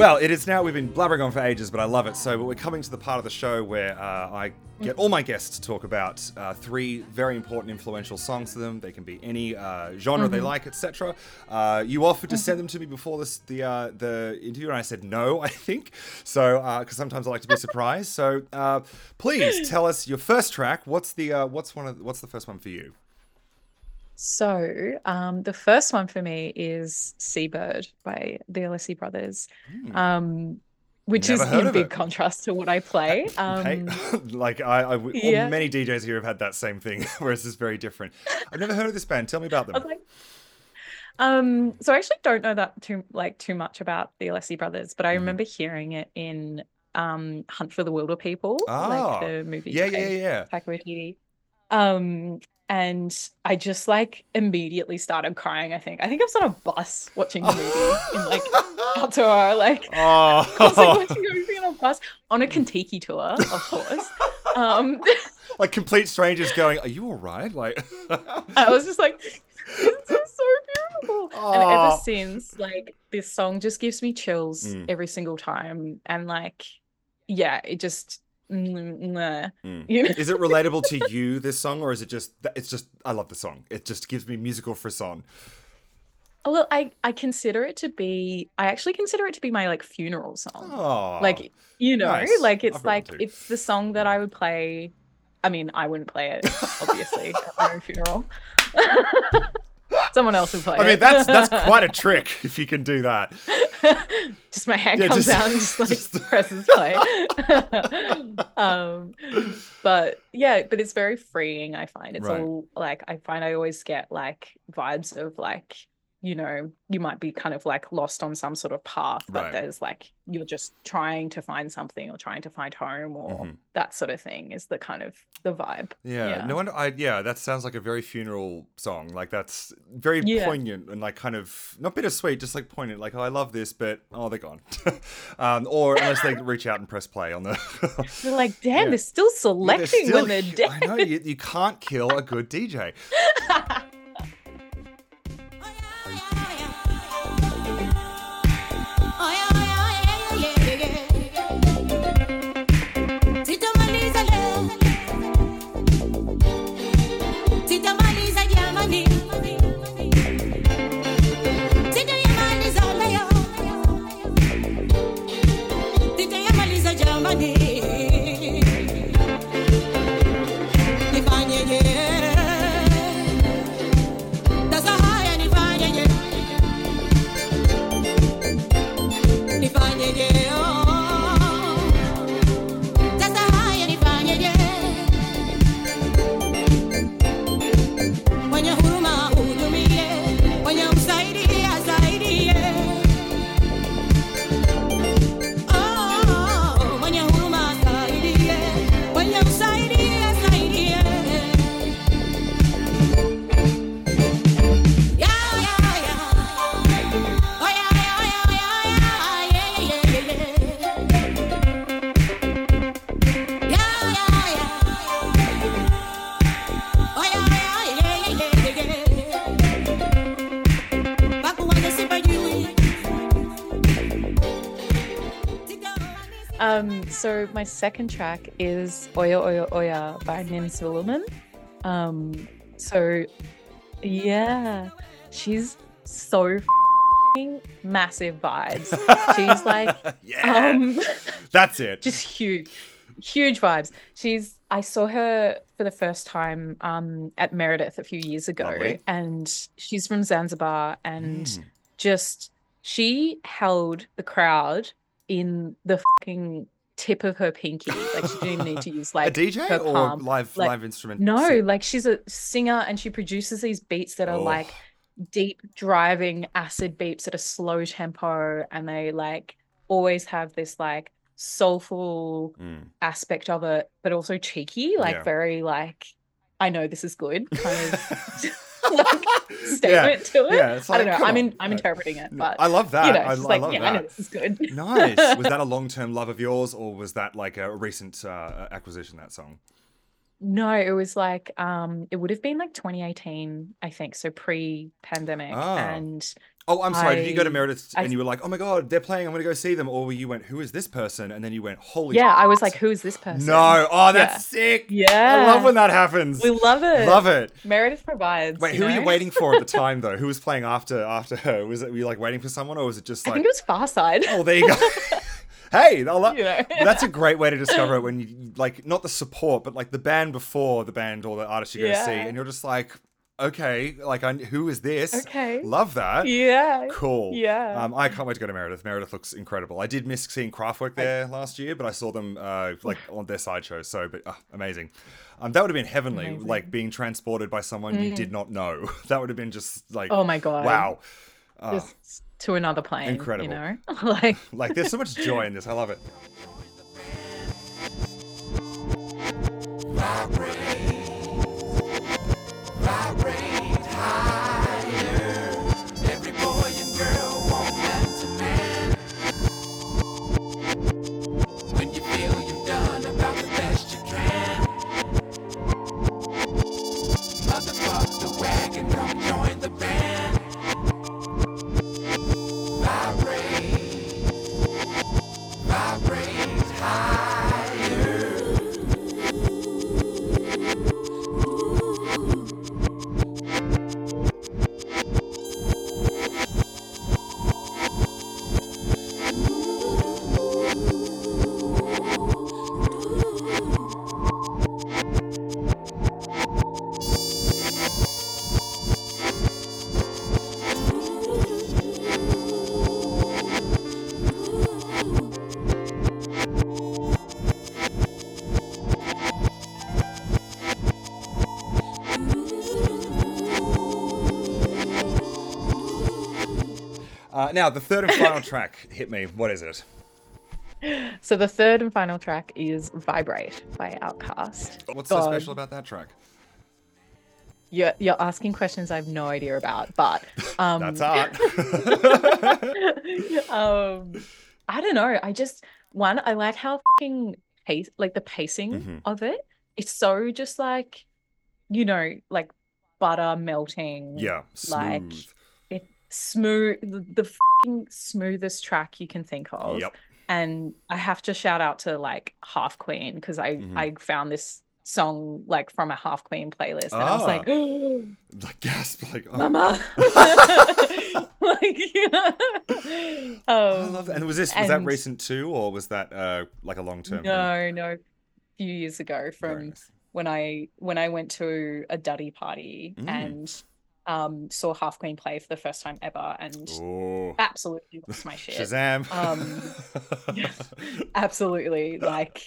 Well, it is now. We've been blabbering on for ages, but I love it. So we're coming to the part of the show where uh, I get all my guests to talk about uh, three very important, influential songs to them. They can be any uh, genre they like, etc. Uh, you offered to send them to me before this the uh, the interview, and I said no. *laughs* I think so because sometimes I like to be surprised. So uh, please *laughs* tell us your first track. What's the uh, what's one of what's the first one for you? So, um, the first one for me is Seabird by the Alessi Brothers, um, which Never is in big it. contrast to what I play. *laughs* Um, Hey, *laughs* like I, I yeah. many DJs here have had that same thing, *laughs* whereas it's very different. I've never heard of this band. Tell me about them. Like, um, so I actually don't know that too like too much about the Alessi Brothers, but I Mhm. remember hearing it in um, Hunt for the Wilderpeople, Ah, like the movie. yeah, yeah, yeah. Taika Waititi. Um, and I just like immediately started crying. I think I think I was on a bus watching the movie in like *laughs* Ottawa, like *laughs* I was like Oh, watching a movie on a bus on a Kentucky tour, of course. Um, *laughs* like complete strangers going, "Are you all right?" Like, I was just like, this is so beautiful. And ever since, like, this song just gives me chills Mm. every single time. And, like, yeah, it just, mm, Mm. *laughs* you know? is it relatable to you this song, or is it just? It's just I love the song. It just gives me musical frisson. Well, I, I consider it to be, I actually consider it to be my, like, funeral song. Oh, Like, you know, nice. like, it's like, it's the song that I would play. I mean, I wouldn't play it, obviously, *laughs* at my own funeral. *laughs* *laughs* Someone else would play I mean it. that's that's *laughs* quite a trick if you can do that. *laughs* just my hand Yeah, comes just- out and just like just- presses play. um, but yeah, but it's very freeing. I find it's Right. all like I find I always get like vibes of like you know, you might be kind of like lost on some sort of path, but Right. there's like you're just trying to find something or trying to find home or Mhm. that sort of thing is the kind of the vibe. Yeah, Yeah. no wonder. I yeah, that sounds like a very funeral song. Like that's very Yeah. poignant and like kind of not bittersweet, just like poignant. Like oh, I love this, but oh, they're gone. *laughs* um, or unless they *laughs* reach out and press play on the. *laughs* They're like, damn, Yeah. they're still Yeah, they're selecting still- when they're dead. I know you, you can't kill a good DJ. So my second track is Oya Oya Oya by Nim Suleiman. Um, so yeah, she's so f***ing massive vibes. She's like, *laughs* yeah, um, that's it. *laughs* just huge, huge vibes. She's I saw her for the first time um at Meredith a few years ago, Lovely. and she's from Zanzibar, and Mm. just she held the crowd in the fucking tip of her pinky. Like she didn't even need to use *laughs* like a DJ her or palm. live Like, live instrument? No, like she's a singer and she produces these beats that are Oh. like deep driving acid beats at a slow tempo and they like always have this like soulful Mm. aspect of it but also cheeky like Yeah. very like I know this is good kind of *laughs* yeah, statement to it. yeah, it's I don't like, know. I'm in. I'm interpreting it, but I love that. you know, I, like love yeah, that. I know this is good. *laughs* Nice. Was that a *laughs* long-term love of yours, or was that like a recent uh, acquisition? That song. No, it was like um it would have been like 2018, I think, so pre-pandemic. Ah. And Oh, I'm sorry. Did you go to I- Meredith I- and you were like, "Oh my god, they're playing. I'm going to go see them," or you went, "Who is this person?" And then you went, "Holy yeah, I was like, who is this person? no! Oh, that's Yeah. sick. Yeah. I love when that happens. We love it. Love it. Meredith provides. Wait, who were you waiting for at the *laughs* time though? Who was playing after after her? Was it were you like waiting for someone, or was it just like? I think it was Far Side. oh, there you go. *laughs* hey, I. You know. That's a great way to discover it when you like not the support, but like the band before the band or the artist you're going to see, and you're just like, okay, like I, who is this? Okay. Love that. yeah. Cool. Yeah. Um, I can't wait to go to Meredith. Meredith looks incredible. I did miss seeing Kraftwerk there last year, but I saw them uh, like on their sideshow. So, but uh, amazing. Um, that would have been heavenly, Amazing. like being transported by someone you did not know. *laughs* That would have been just like, Oh my god. wow. Uh, Just to another plane. incredible. You know? *laughs* like *laughs* like there's so much joy in this. I love it. Uh, now the third and final track hit me. What is it? So the third and final track is "Vibrate" by Outkast. What's so special about that track? You're you're asking questions I have no idea about, but *laughs* um, That's art. *laughs* *laughs* um, I don't know. I just one, I like how fucking pace, like the pacing Mhm. of it. It's so just like, you know, like butter melting. yeah, Like, smooth. it, smooth, the, the fucking smoothest track you can think of. Yep. And I have to shout out to like Half Queen because I Mhm. I found this song like from a Half Queen playlist, and I was like, *gasps* Like gasp, like oh, Mama. *laughs* *laughs* like, I um, love that. And was this was that recent too, or was that uh like a long term? No, no. A few years ago from nice. when I when I went to a Duddy party Mm. and um saw Half Queen play for the first time ever and Oh, absolutely *laughs* lost my shit. Shazam! Um, *laughs* *laughs* Absolutely. Like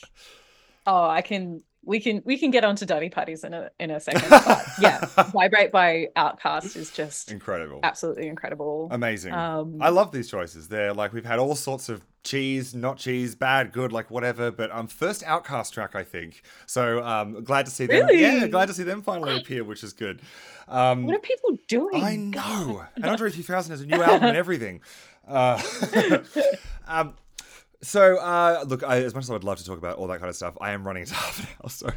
oh I can we can we can get onto Duddy parties in a in a second. *laughs* But yeah, Vibrate by Outkast is just Incredible, absolutely incredible. amazing. Um I love these choices. They're like we've had all sorts of cheese, not cheese, bad, good, like whatever. But um, first Outkast track, I think. So um, glad to see them. Yeah, glad to see them finally appear, which is good. Um, what are people doing? I know. And Andre 3000 has a new album and everything. Uh, *laughs* um, so, uh, look, I, as much as I would love to talk about all that kind of stuff, I am running into *laughs* half an hour. So,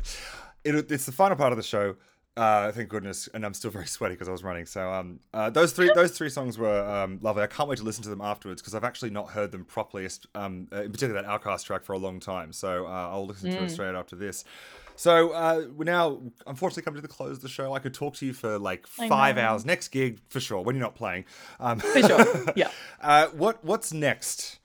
it, it's the final part of the show. Uh, thank goodness, and I'm still very sweaty because I was running. So, um, uh, those three those three songs were um, lovely. I can't wait to listen to them afterwards because I've actually not heard them properly, um, uh, in particular that Outkast track for a long time. So, uh, I'll listen to it straight after this. So uh, we're now unfortunately come to the close of the show. I could talk to you for like five hours. Next gig for sure when you're not playing. Um, For sure. *laughs* Yeah. uh, what what's next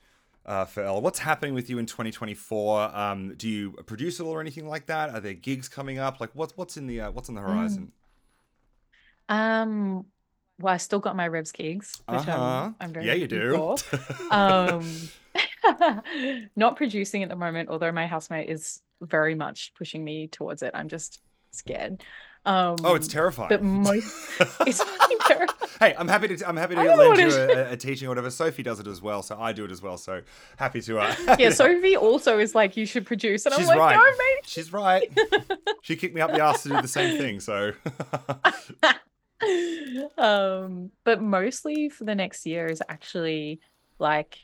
uh, for Elle? What's happening with you in 2024? Um, do you produce it or anything like that? Are there gigs coming up? Like what's what's in the uh, what's on the horizon? Um, well, I still got my Revs gigs, which Uh-huh. I'm, I'm very Yeah, you do. *laughs* Um, *laughs* not producing at the moment, although my housemate is very much pushing me towards it. I'm just scared. Um, oh, it's terrifying. But most, *laughs* it's fucking terrifying. hey, I'm happy to I'm happy to I lend you a, a teaching or whatever. Sophie does it as well, so I do it as well. So happy to. Uh, *laughs* Yeah, Sophie also is like, you should produce, and She's I'm like, right. no, mate. She's right. she kicked me up the ass to do the same thing. So *laughs* um but mostly for the next year is actually like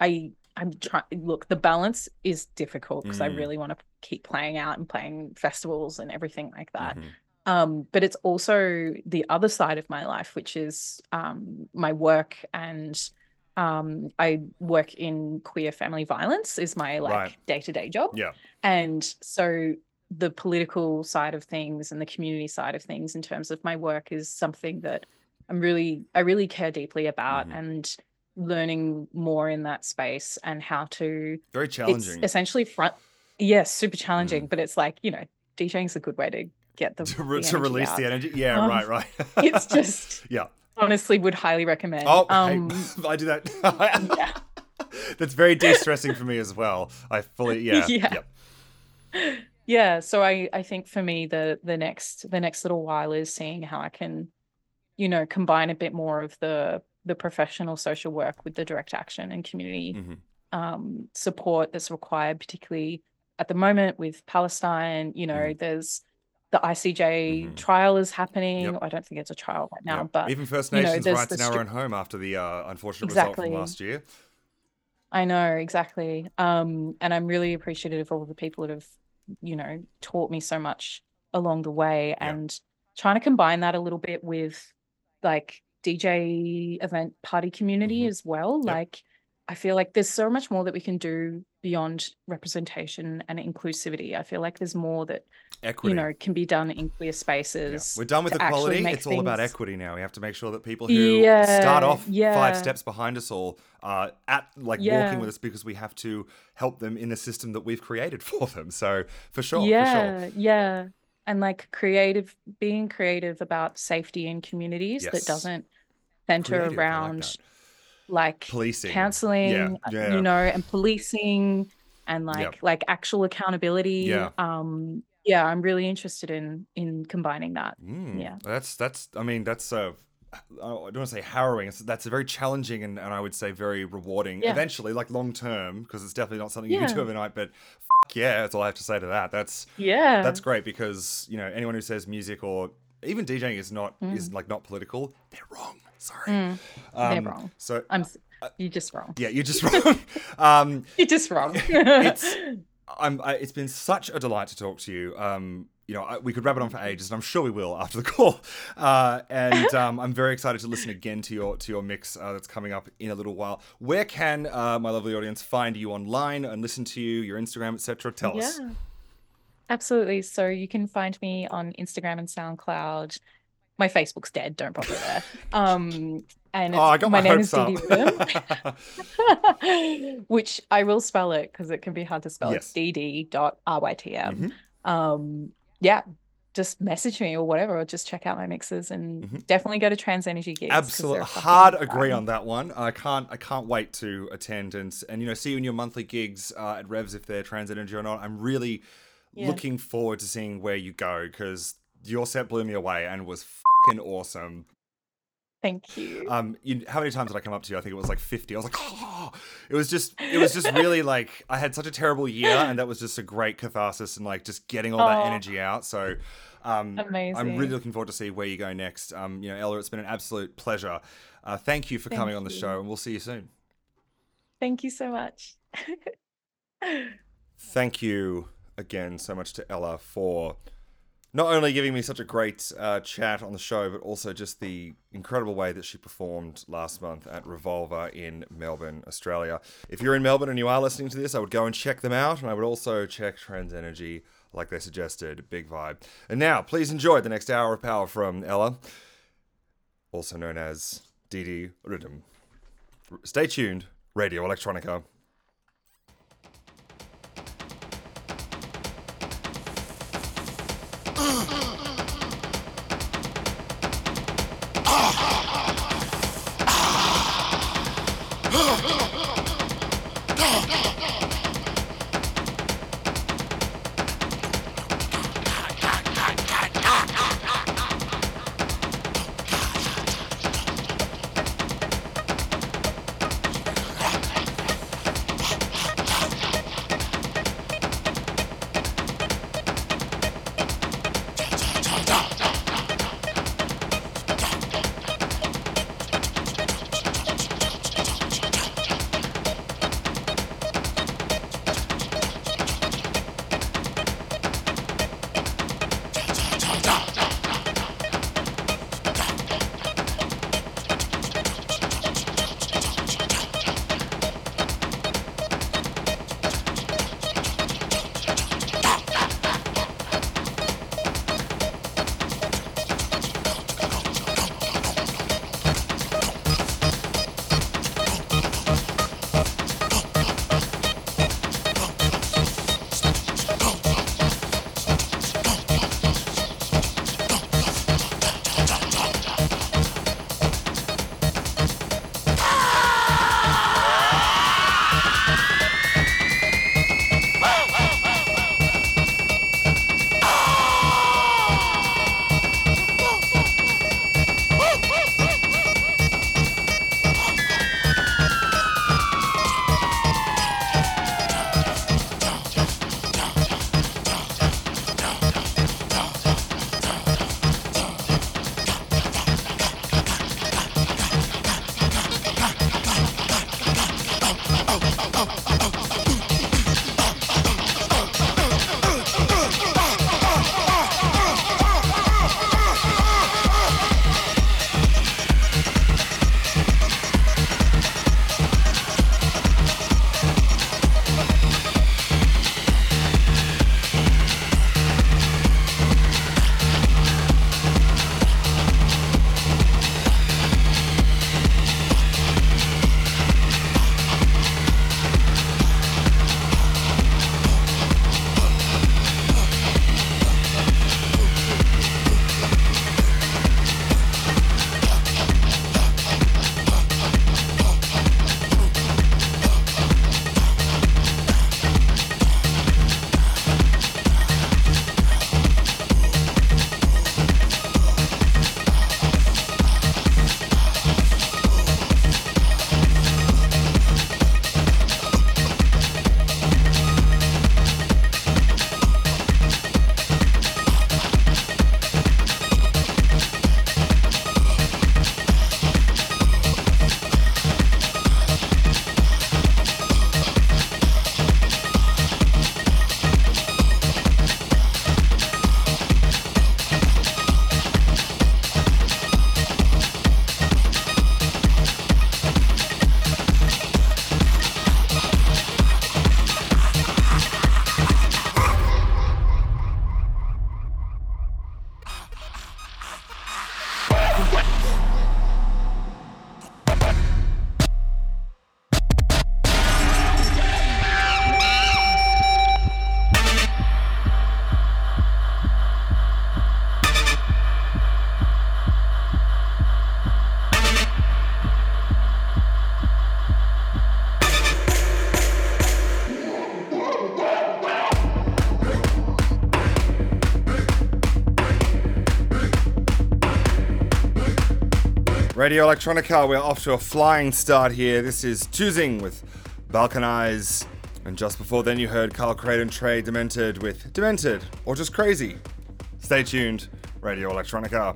i i'm trying look the balance is difficult because i Mm. really want to keep playing out and playing festivals and everything like that Mhm. Um but it's also the other side of my life which is um my work and um i work in queer family violence is my like day-to-day job yeah, and so the political side of things and the community side of things in terms of my work is something that I'm really I really care deeply about Mhm. and learning more in that space and how to very it's challenging. essentially front yes super challenging but it's like you know DJing's a good way to get the, *laughs* to, re- the to release out. the energy. Yeah, Um, right, right. *laughs* it's just *laughs* yeah. honestly would highly recommend Oh, um hey, I do that. yeah That's very de-stressing for me as well. I fully, yeah, Yeah. yep. yeah so i i think for me the the next the next little while is seeing how i can you know combine a bit more of the the professional social work with the direct action and community Mhm. um support that's required particularly at the moment with palestine you know Mhm. there's the icj Mhm. trial is happening Yep. i don't think it's a trial right now Yep. but even First you know, Nations rights in our stri- own home after the uh, unfortunate result from last year. I know exactly. Um, and I'm really appreciative of all the people that have, you know, taught me so much along the way and trying to combine that a little bit with like DJ event party community Mhm. as well. Yep. Like I feel like there's so much more that we can do beyond representation and inclusivity. I feel like there's more that, Equity. you know, can be done in queer Yeah. spaces. We're done with equality. It's all about equity now. We have to make sure that people who Yeah, start off yeah. five steps behind us all are at like walking with us because we have to help them in the system that we've created *laughs* for them. So for sure, for yeah sure. yeah and like creative being creative about safety in communities Yes. that doesn't center Creative, I like around that. Like, Policing. counseling Yeah, uh, yeah. you know and policing and like like actual accountability Yeah. um yeah i'm really interested in in combining that Mm, Yeah. That's that's I mean that's uh I don't want to say harrowing. It's, that's a very challenging and, and I would say very rewarding. Yeah. Eventually, like long term, because it's definitely not something you can do overnight. But f- yeah, that's all I have to say to that. That's Yeah. that's great because you know anyone who says music or even DJing is not is like not political, they're wrong. Sorry, Mm. They're Um, wrong. So I'm. You're just wrong. yeah, you're just wrong. *laughs* um, You're just wrong. *laughs* it's *laughs* I'm, I, it's been such a delight to talk to you. Um, you know, I, we could wrap it on for ages, and I'm sure we will after the call. Uh, and um, I'm very excited to listen again to your to your mix uh, that's coming up in a little while. Where can uh, my lovely audience find you online and listen to you, your Instagram, etc.? Tell us. Absolutely. So you can find me on Instagram and SoundCloud. My Facebook's dead. Don't bother there. Um, and Oh, I got my, name hopes is Dee Dee up. Rhythm, *laughs* which I will spell it because it can be hard to spell. Yes. It's dd dot rytm. Mhm. Um, yeah, just message me or whatever, or just check out my mixes and Mhm. definitely go to Trans Energy Gigs. Absolutely, hard agree on that one. I can't, I can't wait to attend and and you know see you in your monthly gigs uh, at Revs if they're Trans Energy or not. I'm really Yeah. looking forward to seeing where you go because your set blew me away and was fucking awesome. Thank you. Um, you, how many times did I come up to you? I think it was like 50. I was like, oh, it was just, it was just really *laughs* like I had such a terrible year, and that was just a great catharsis and like just getting all that energy out. So, um, I'm really looking forward to see where you go next. Um, you know, Ella, it's been an absolute pleasure. Uh, thank you for Thank coming on the show, and we'll see you soon. Thank you so much. *laughs* Thank you again so much to Ella for not only giving me such a great uh, chat on the show, but also just the incredible way that she performed last month at Revolver in Melbourne, Australia. If you're in Melbourne and you are listening to this, I would go and check them out, and I would also check Trans Energy, like they suggested. Big vibe. And now, please enjoy the next hour of power from Ella, also known as Didi Rhythm. Stay tuned, Radio Electronica. Radio Electronica, we're off to a flying start here. This is Choosing with Balkanize. And just before then, you heard Carl Creighton Trey Demented with Demented or just Crazy. Stay tuned, Radio Electronica.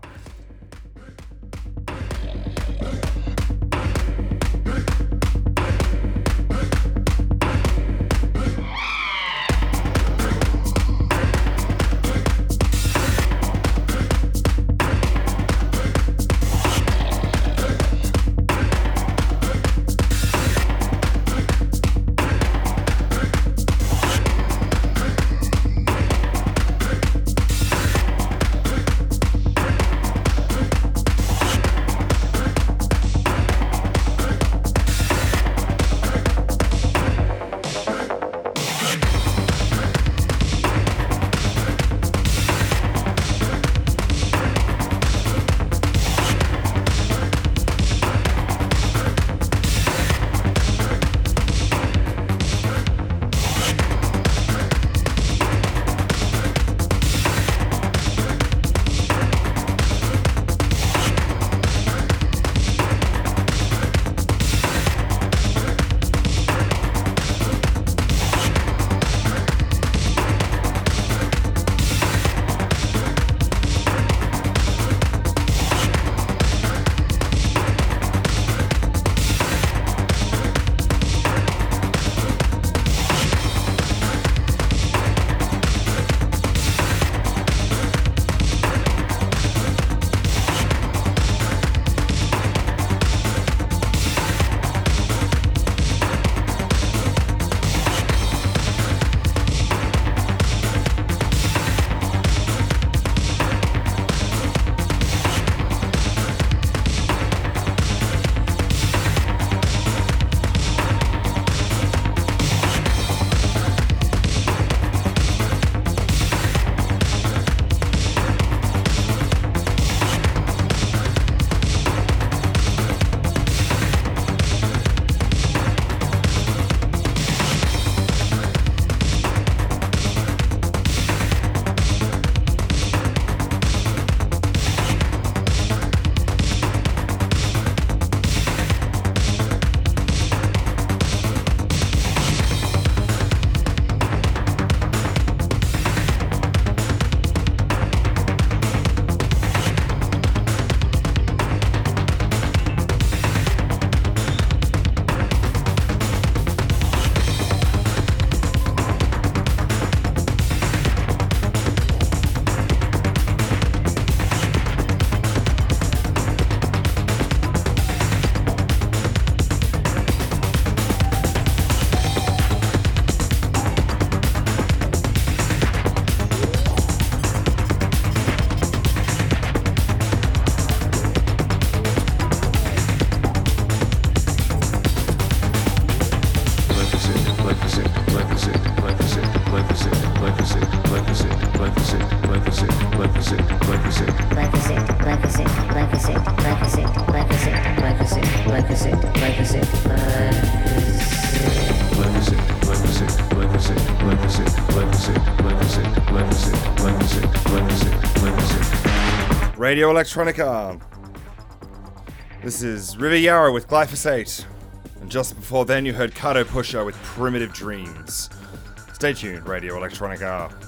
Radio Electronica. This is River Yarrow with Glyphosate. And just before then, you heard Kato Pusher with Primitive Dreams. Stay tuned, Radio Electronica.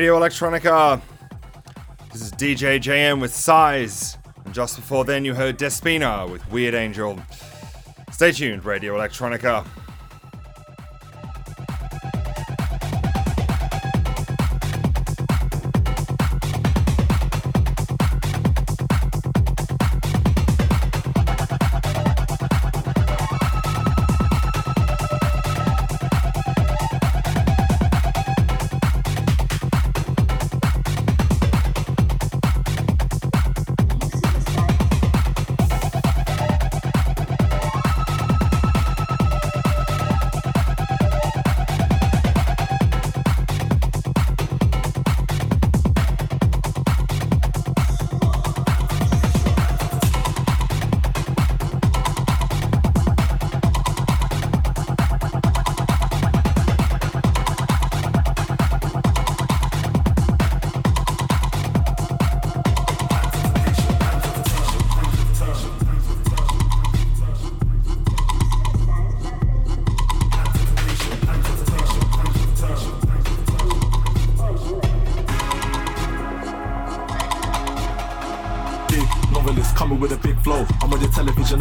Radio Electronica. This is DJ JM with Size. And just before then, you heard Despina with Weird Angel. Stay tuned, Radio Electronica.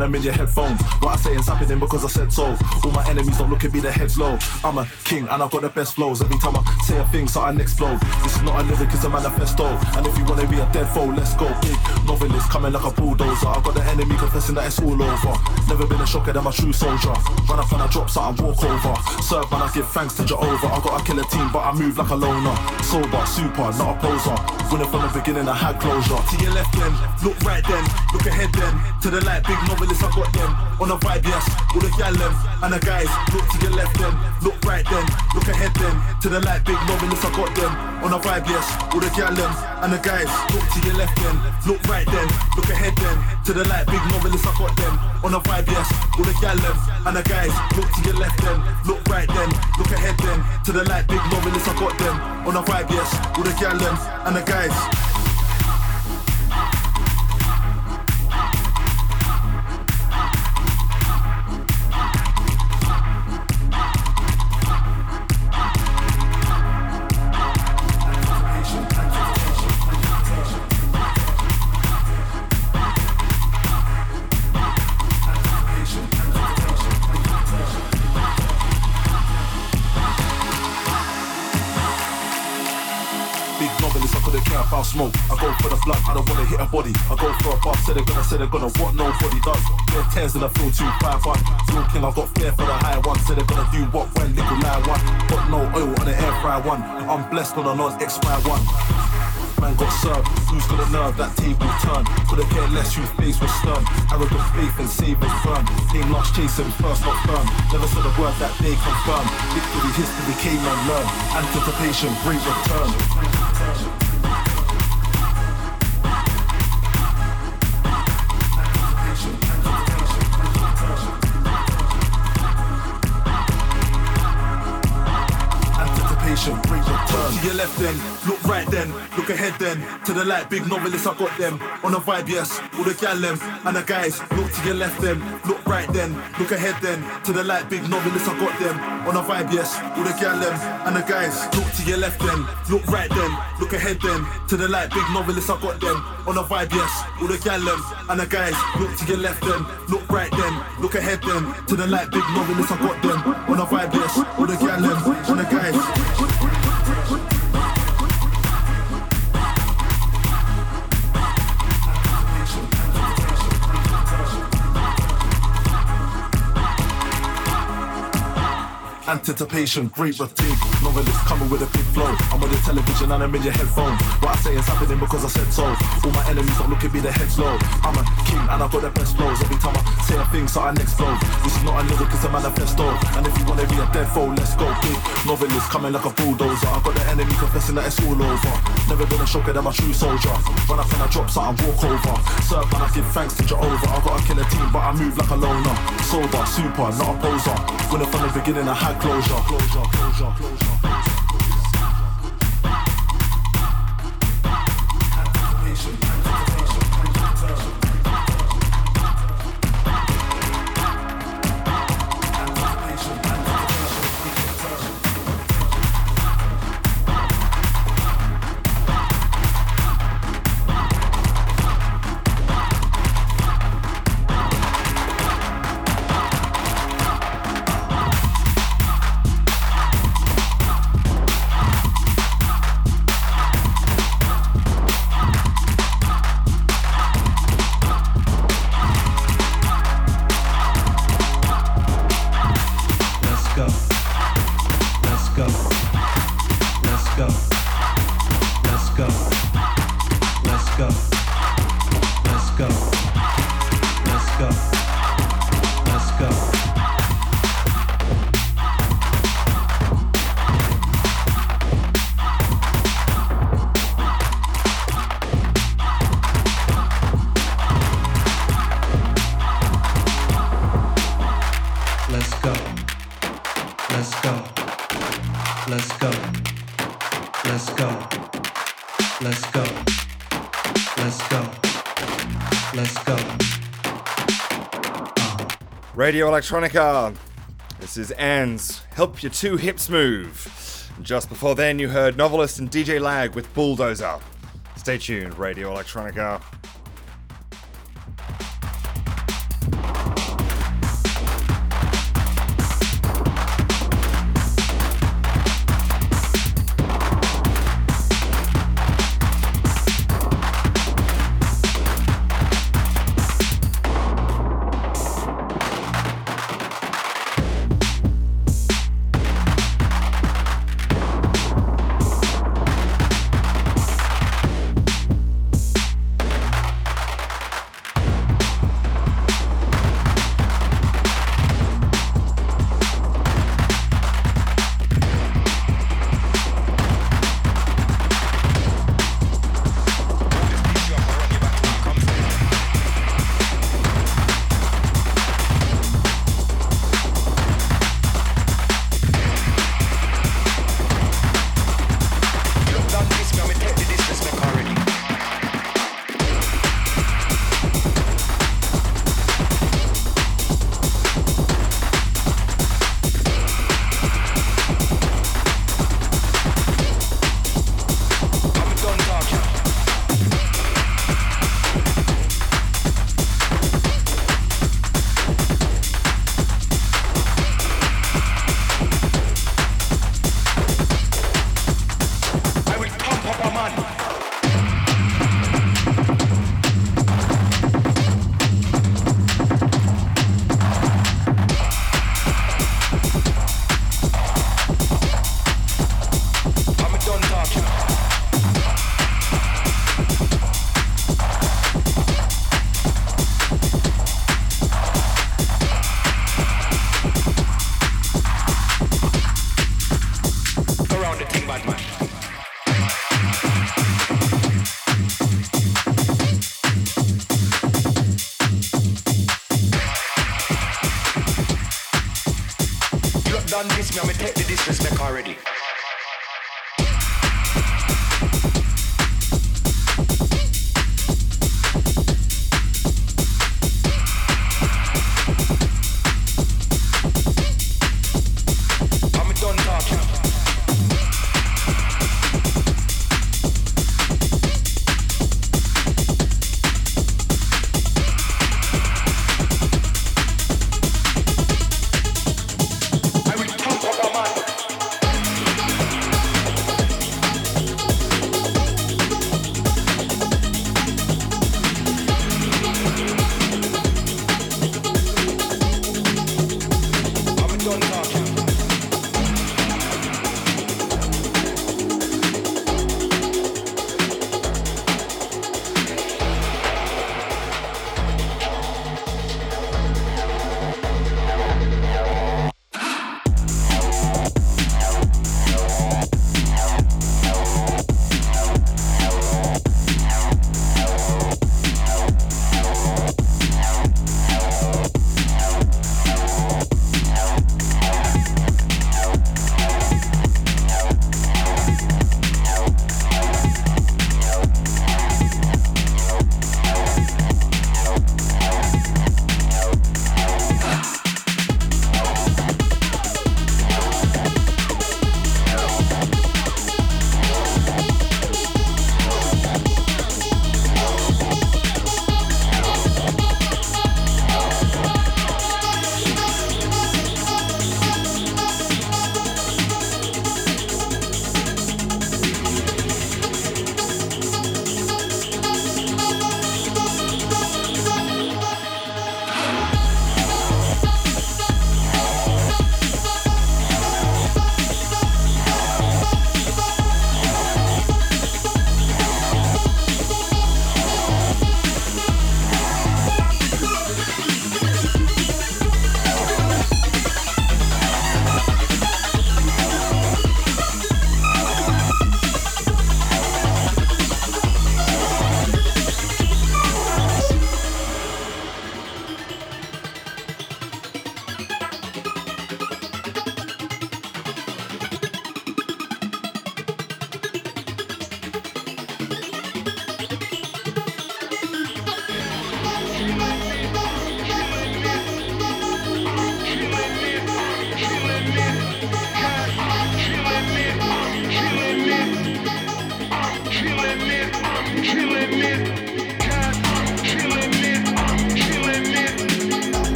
And I'm in your headphones. What I say is happening because I said so. All my enemies don't look at me, their heads low. I'm a king and I've got the best flows. Every time I say a thing, something explode. This is not a lyric, it's a manifesto. And if you wanna be a dead foe, let's go. Big novelist coming like a bulldozer. I've got the enemy confessing that it's all over. Never been a shocker than my true soldier. Run up and I drop so I walk over. Serve man, I give thanks to Jehovah. I got a killer team, but I move like a loner. Sober, super, not a poser. Winning from the beginning, I had closure. To your left then, look right then, look ahead then. To the light, big novelists, I got them. On a vibe, yes, all the gal them. And the guys, look to your left then, look right then, look ahead then. To the light, big novelist, I got them. On a vibe, yes, all the gal them. And the guys, look to your left then, look right then, look ahead then. To the light, big novelist, I got them. On a vibe, yes, all the gal them. And the guys, look to your left then, look right then, look ahead then. To the light, big novelist, I got them. On a vibe, yes, all the gal. And the guys. Blessed on a non expire one. Man got served, who's got a nerve, that table turn. Couldn't care less whose face was stern. Arrogant faith and saving firm. Team lost chasing first, not firm. Never said a word that they confirm. Victory, history came and learned. Anticipation, great return. Great return. To your left then, look right then, look ahead then. To the light, big novelists, I got them. On a vibe, yes, all the gal them. And the guys, look to your left then, look right then, look ahead then. To the light, big novelists, I got them. On a vibe, yes, all the gal them. And the guys, look to your left then, look right then, look ahead then. To the light, big novelists, I got them. On a vibe, yes, all the gal them. And the guys, look to your left then, look right then, look ahead then. To the light, big novelists, I got them. On a vibe, yes, all the gal them. And the guys. Anticipation, great routine. Novelist coming with a big flow. I'm on your television and I'm in your headphones. What I say is happening because I said so. All my enemies don't look at me, their heads low. I'm a king and I've got the best flows. Every time I say a thing, something explode. This is not a lyric, it's a manifesto. And if you wanna be a dead foe, let's go. Big novelist coming like a bulldozer. I've got the enemy confessing that it's all over. Never been a shocker than my true soldier. Run up and I drop something, walk over. Serve and I give thanks to Jehovah. I've got a killer team, but I move like a loner. Sober, super, not a poser. Winning from the beginning, I had closure. Closure, closure, closure. Radio Electronica. This is Anne's Help Your Two Hips Move. Just before then, you heard novelist and DJ Lag with Bulldozer. Stay tuned, Radio Electronica.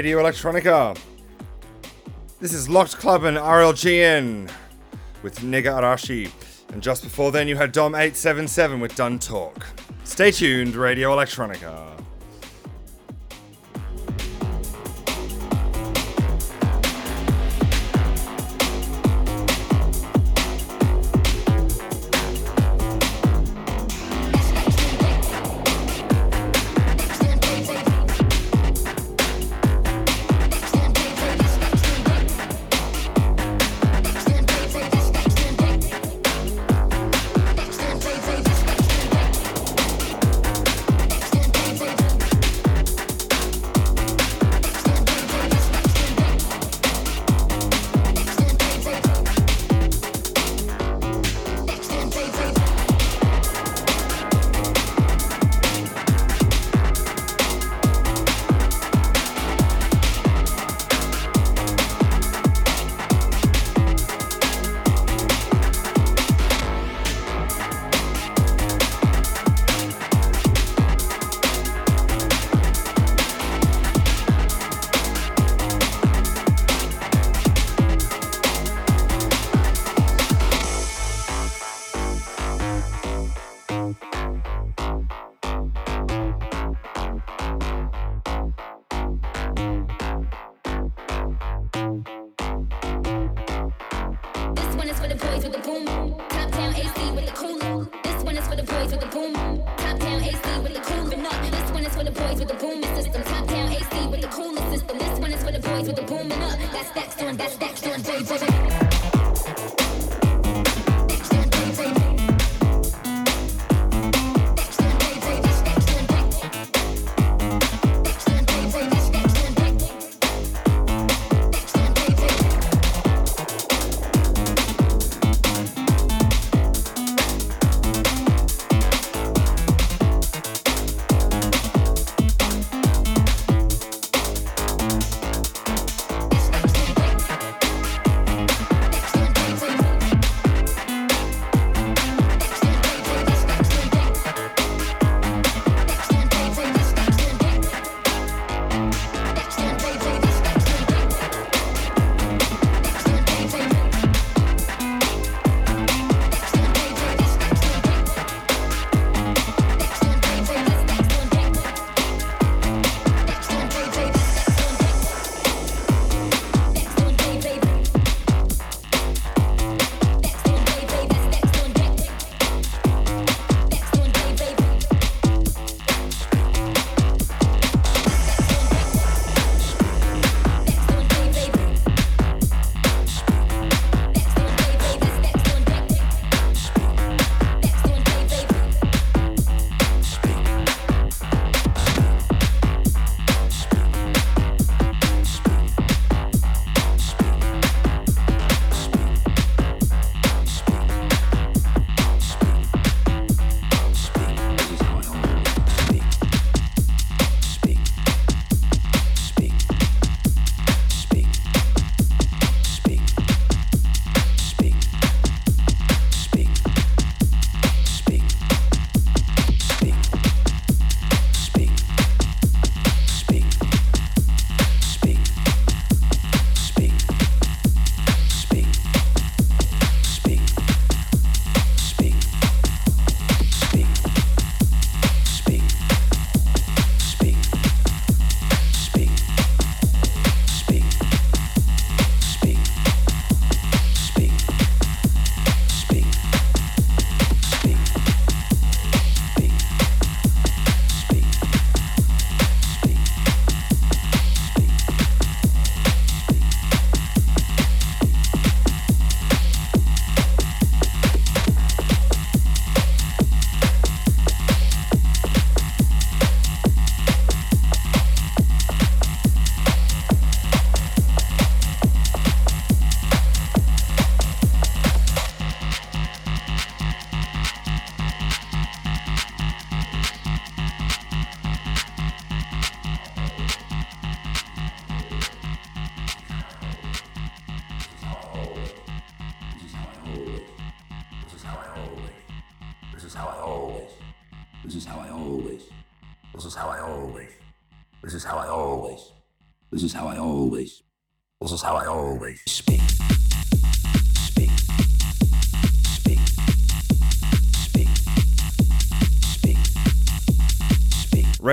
Radio Electronica. This is Locked Club and RLGN with Nega Arashi. And just before then, you had Dom877 with Dun Talk. Stay tuned, Radio Electronica.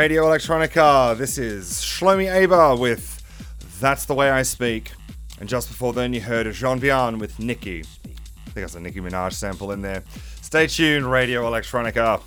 Radio Electronica, this is Shlomi Aber with That's the Way I Speak. And just before then, you heard Jean Vian with Nicki. I think that's a Nicki Minaj sample in there. Stay tuned, Radio Electronica.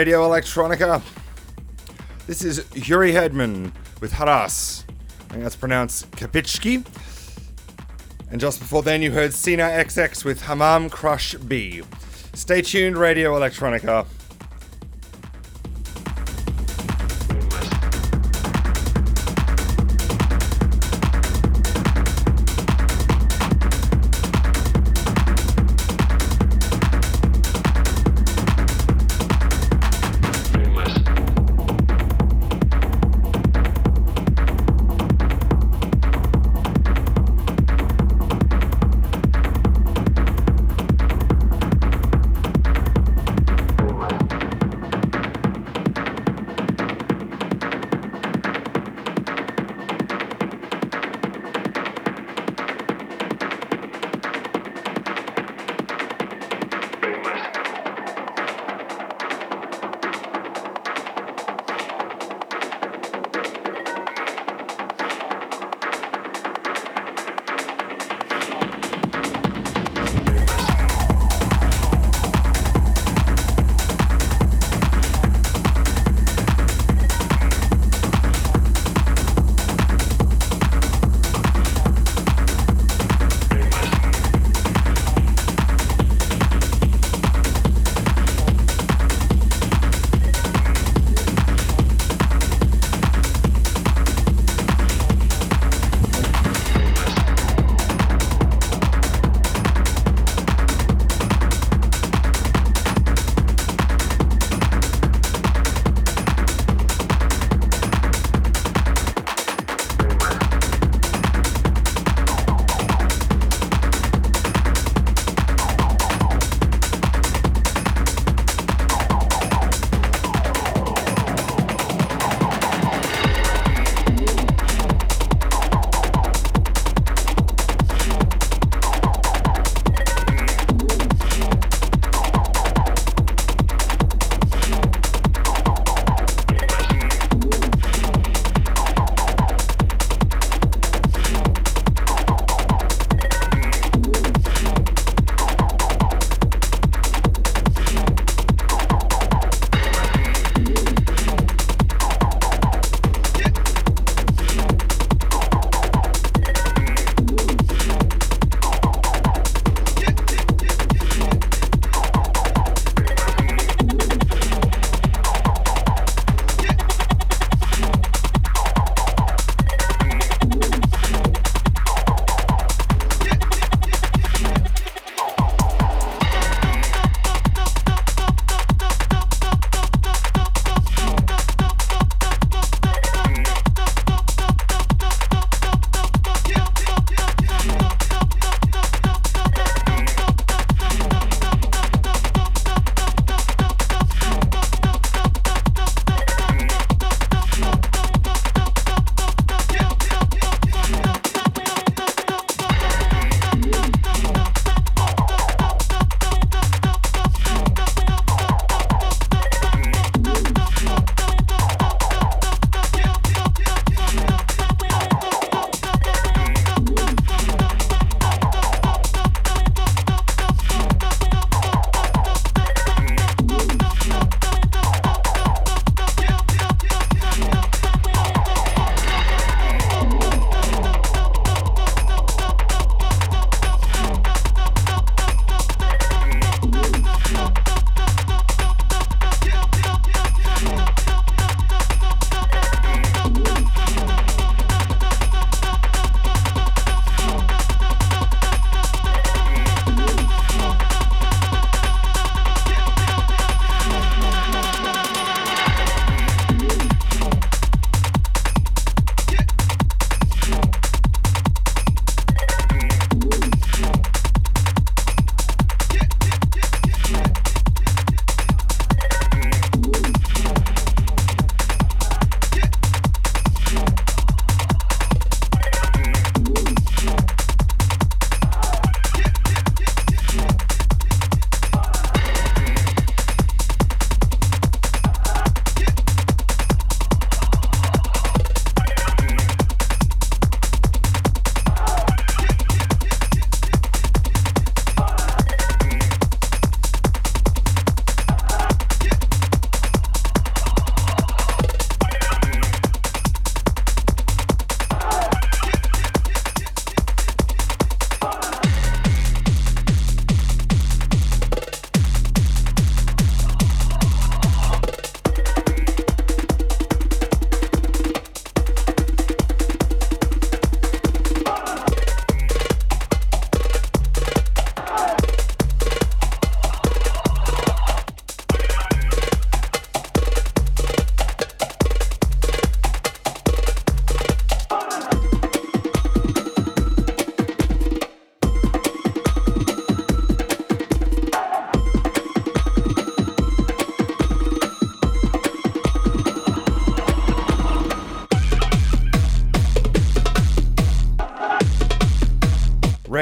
Radio Electronica. This is Yuri Hedman with Haras. I think that's pronounced Kapitschki. And just before then, you heard Sina XX with Hamam Crush B. Stay tuned, Radio Electronica.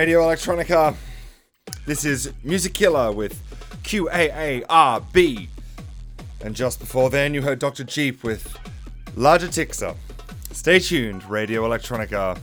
Radio Electronica. This is Music Killer with QAARB. And just before then, you heard Dr. Jeep with Larger Tixer. Stay tuned, Radio Electronica.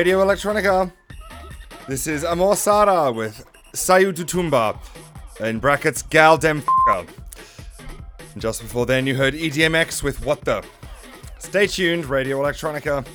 Radio Electronica. This is Amor Satyr with Sayu Tutumba, in brackets Gal Dem just before then, you heard EDMX with What the. Stay tuned, Radio Electronica.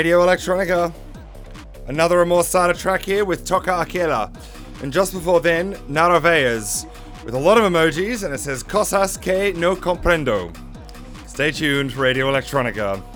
Radio Electronica. Another Amor Satyr track here with Toka Akela. And just before then, Naraveas with a lot of emojis and it says Cosas que no comprendo. Stay tuned, Radio Electronica.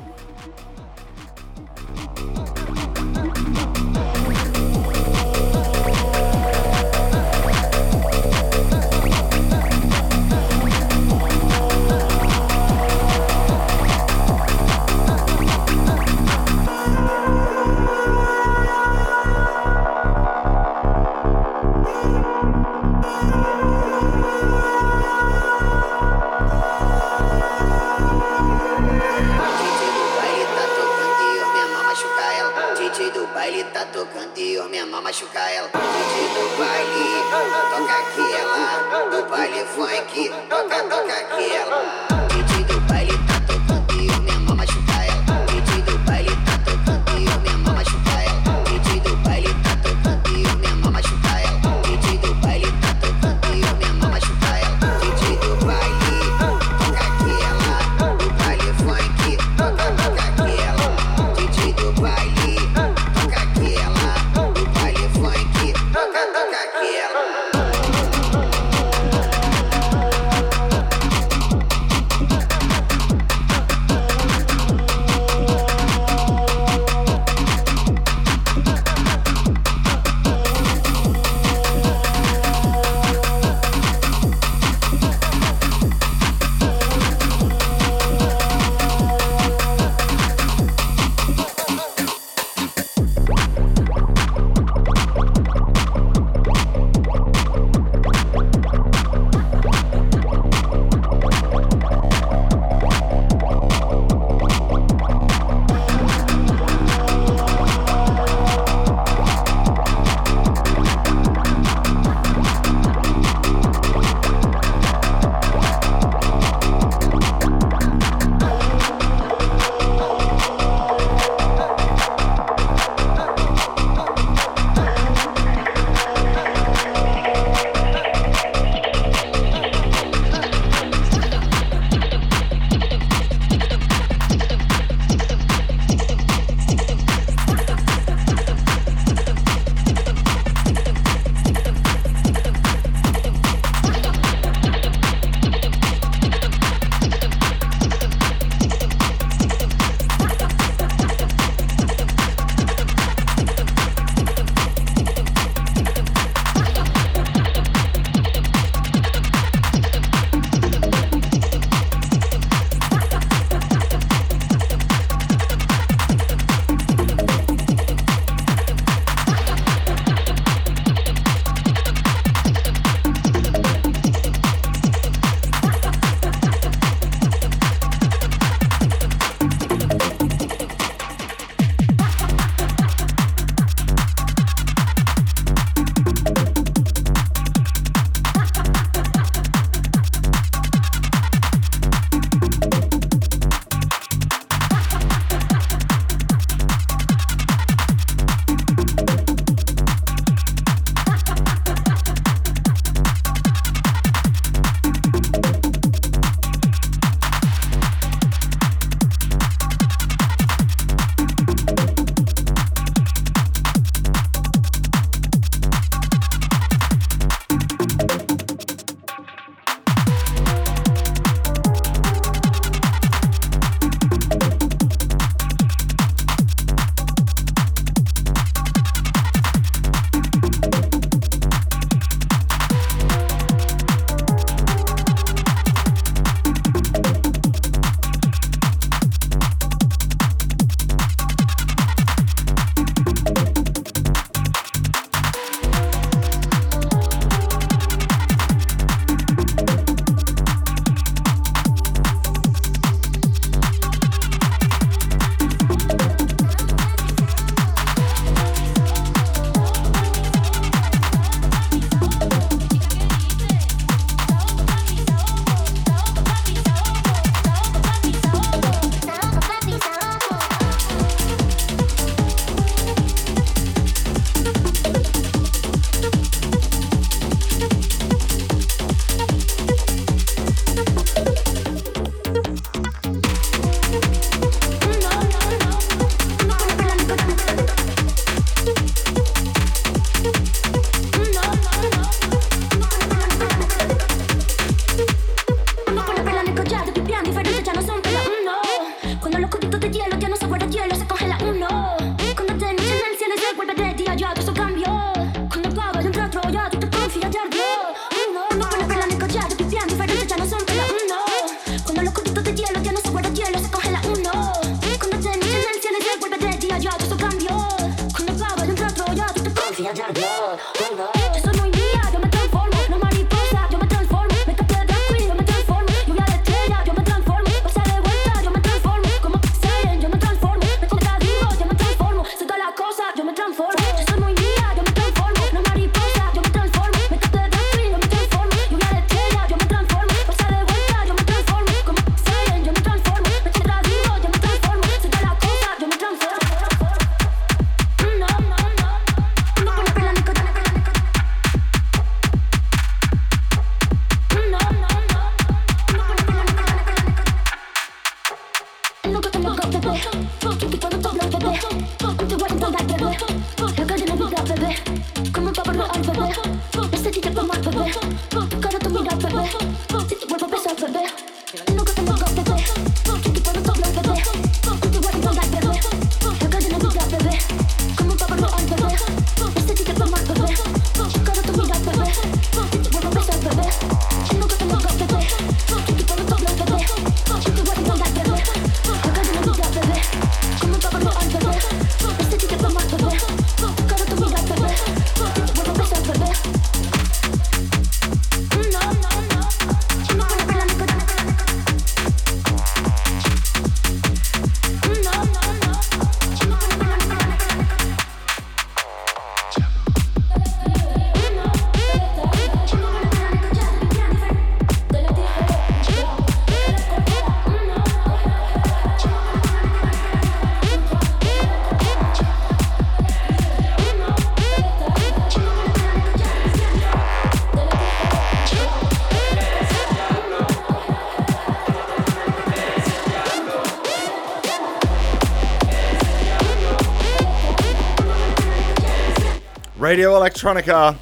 Radio Electronica.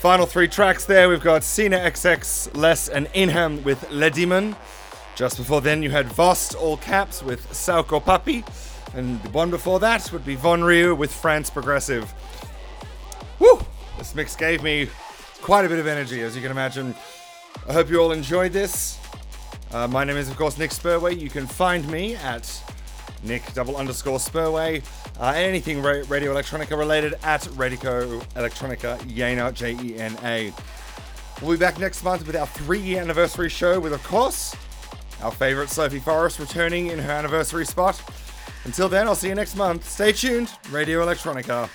Final three tracks there. We've got Cena XX, Less, and Inham with Le Demon. Just before then, you had Vost, all caps, with Sauko Papi. And the one before that would be Von Ryu with France Progressive. Woo! This mix gave me quite a bit of energy, as you can imagine. I hope you all enjoyed this. Uh, my name is, of course, Nick Spurway. You can find me at Nick double underscore Spurway uh, anything ra- Radio Electronica related at Radico Electronica Jena, J E N A. We'll be back next month with our three year anniversary show with, of course, our favourite Sophie Forrest returning in her anniversary spot. Until then, I'll see you next month. Stay tuned, Radio Electronica.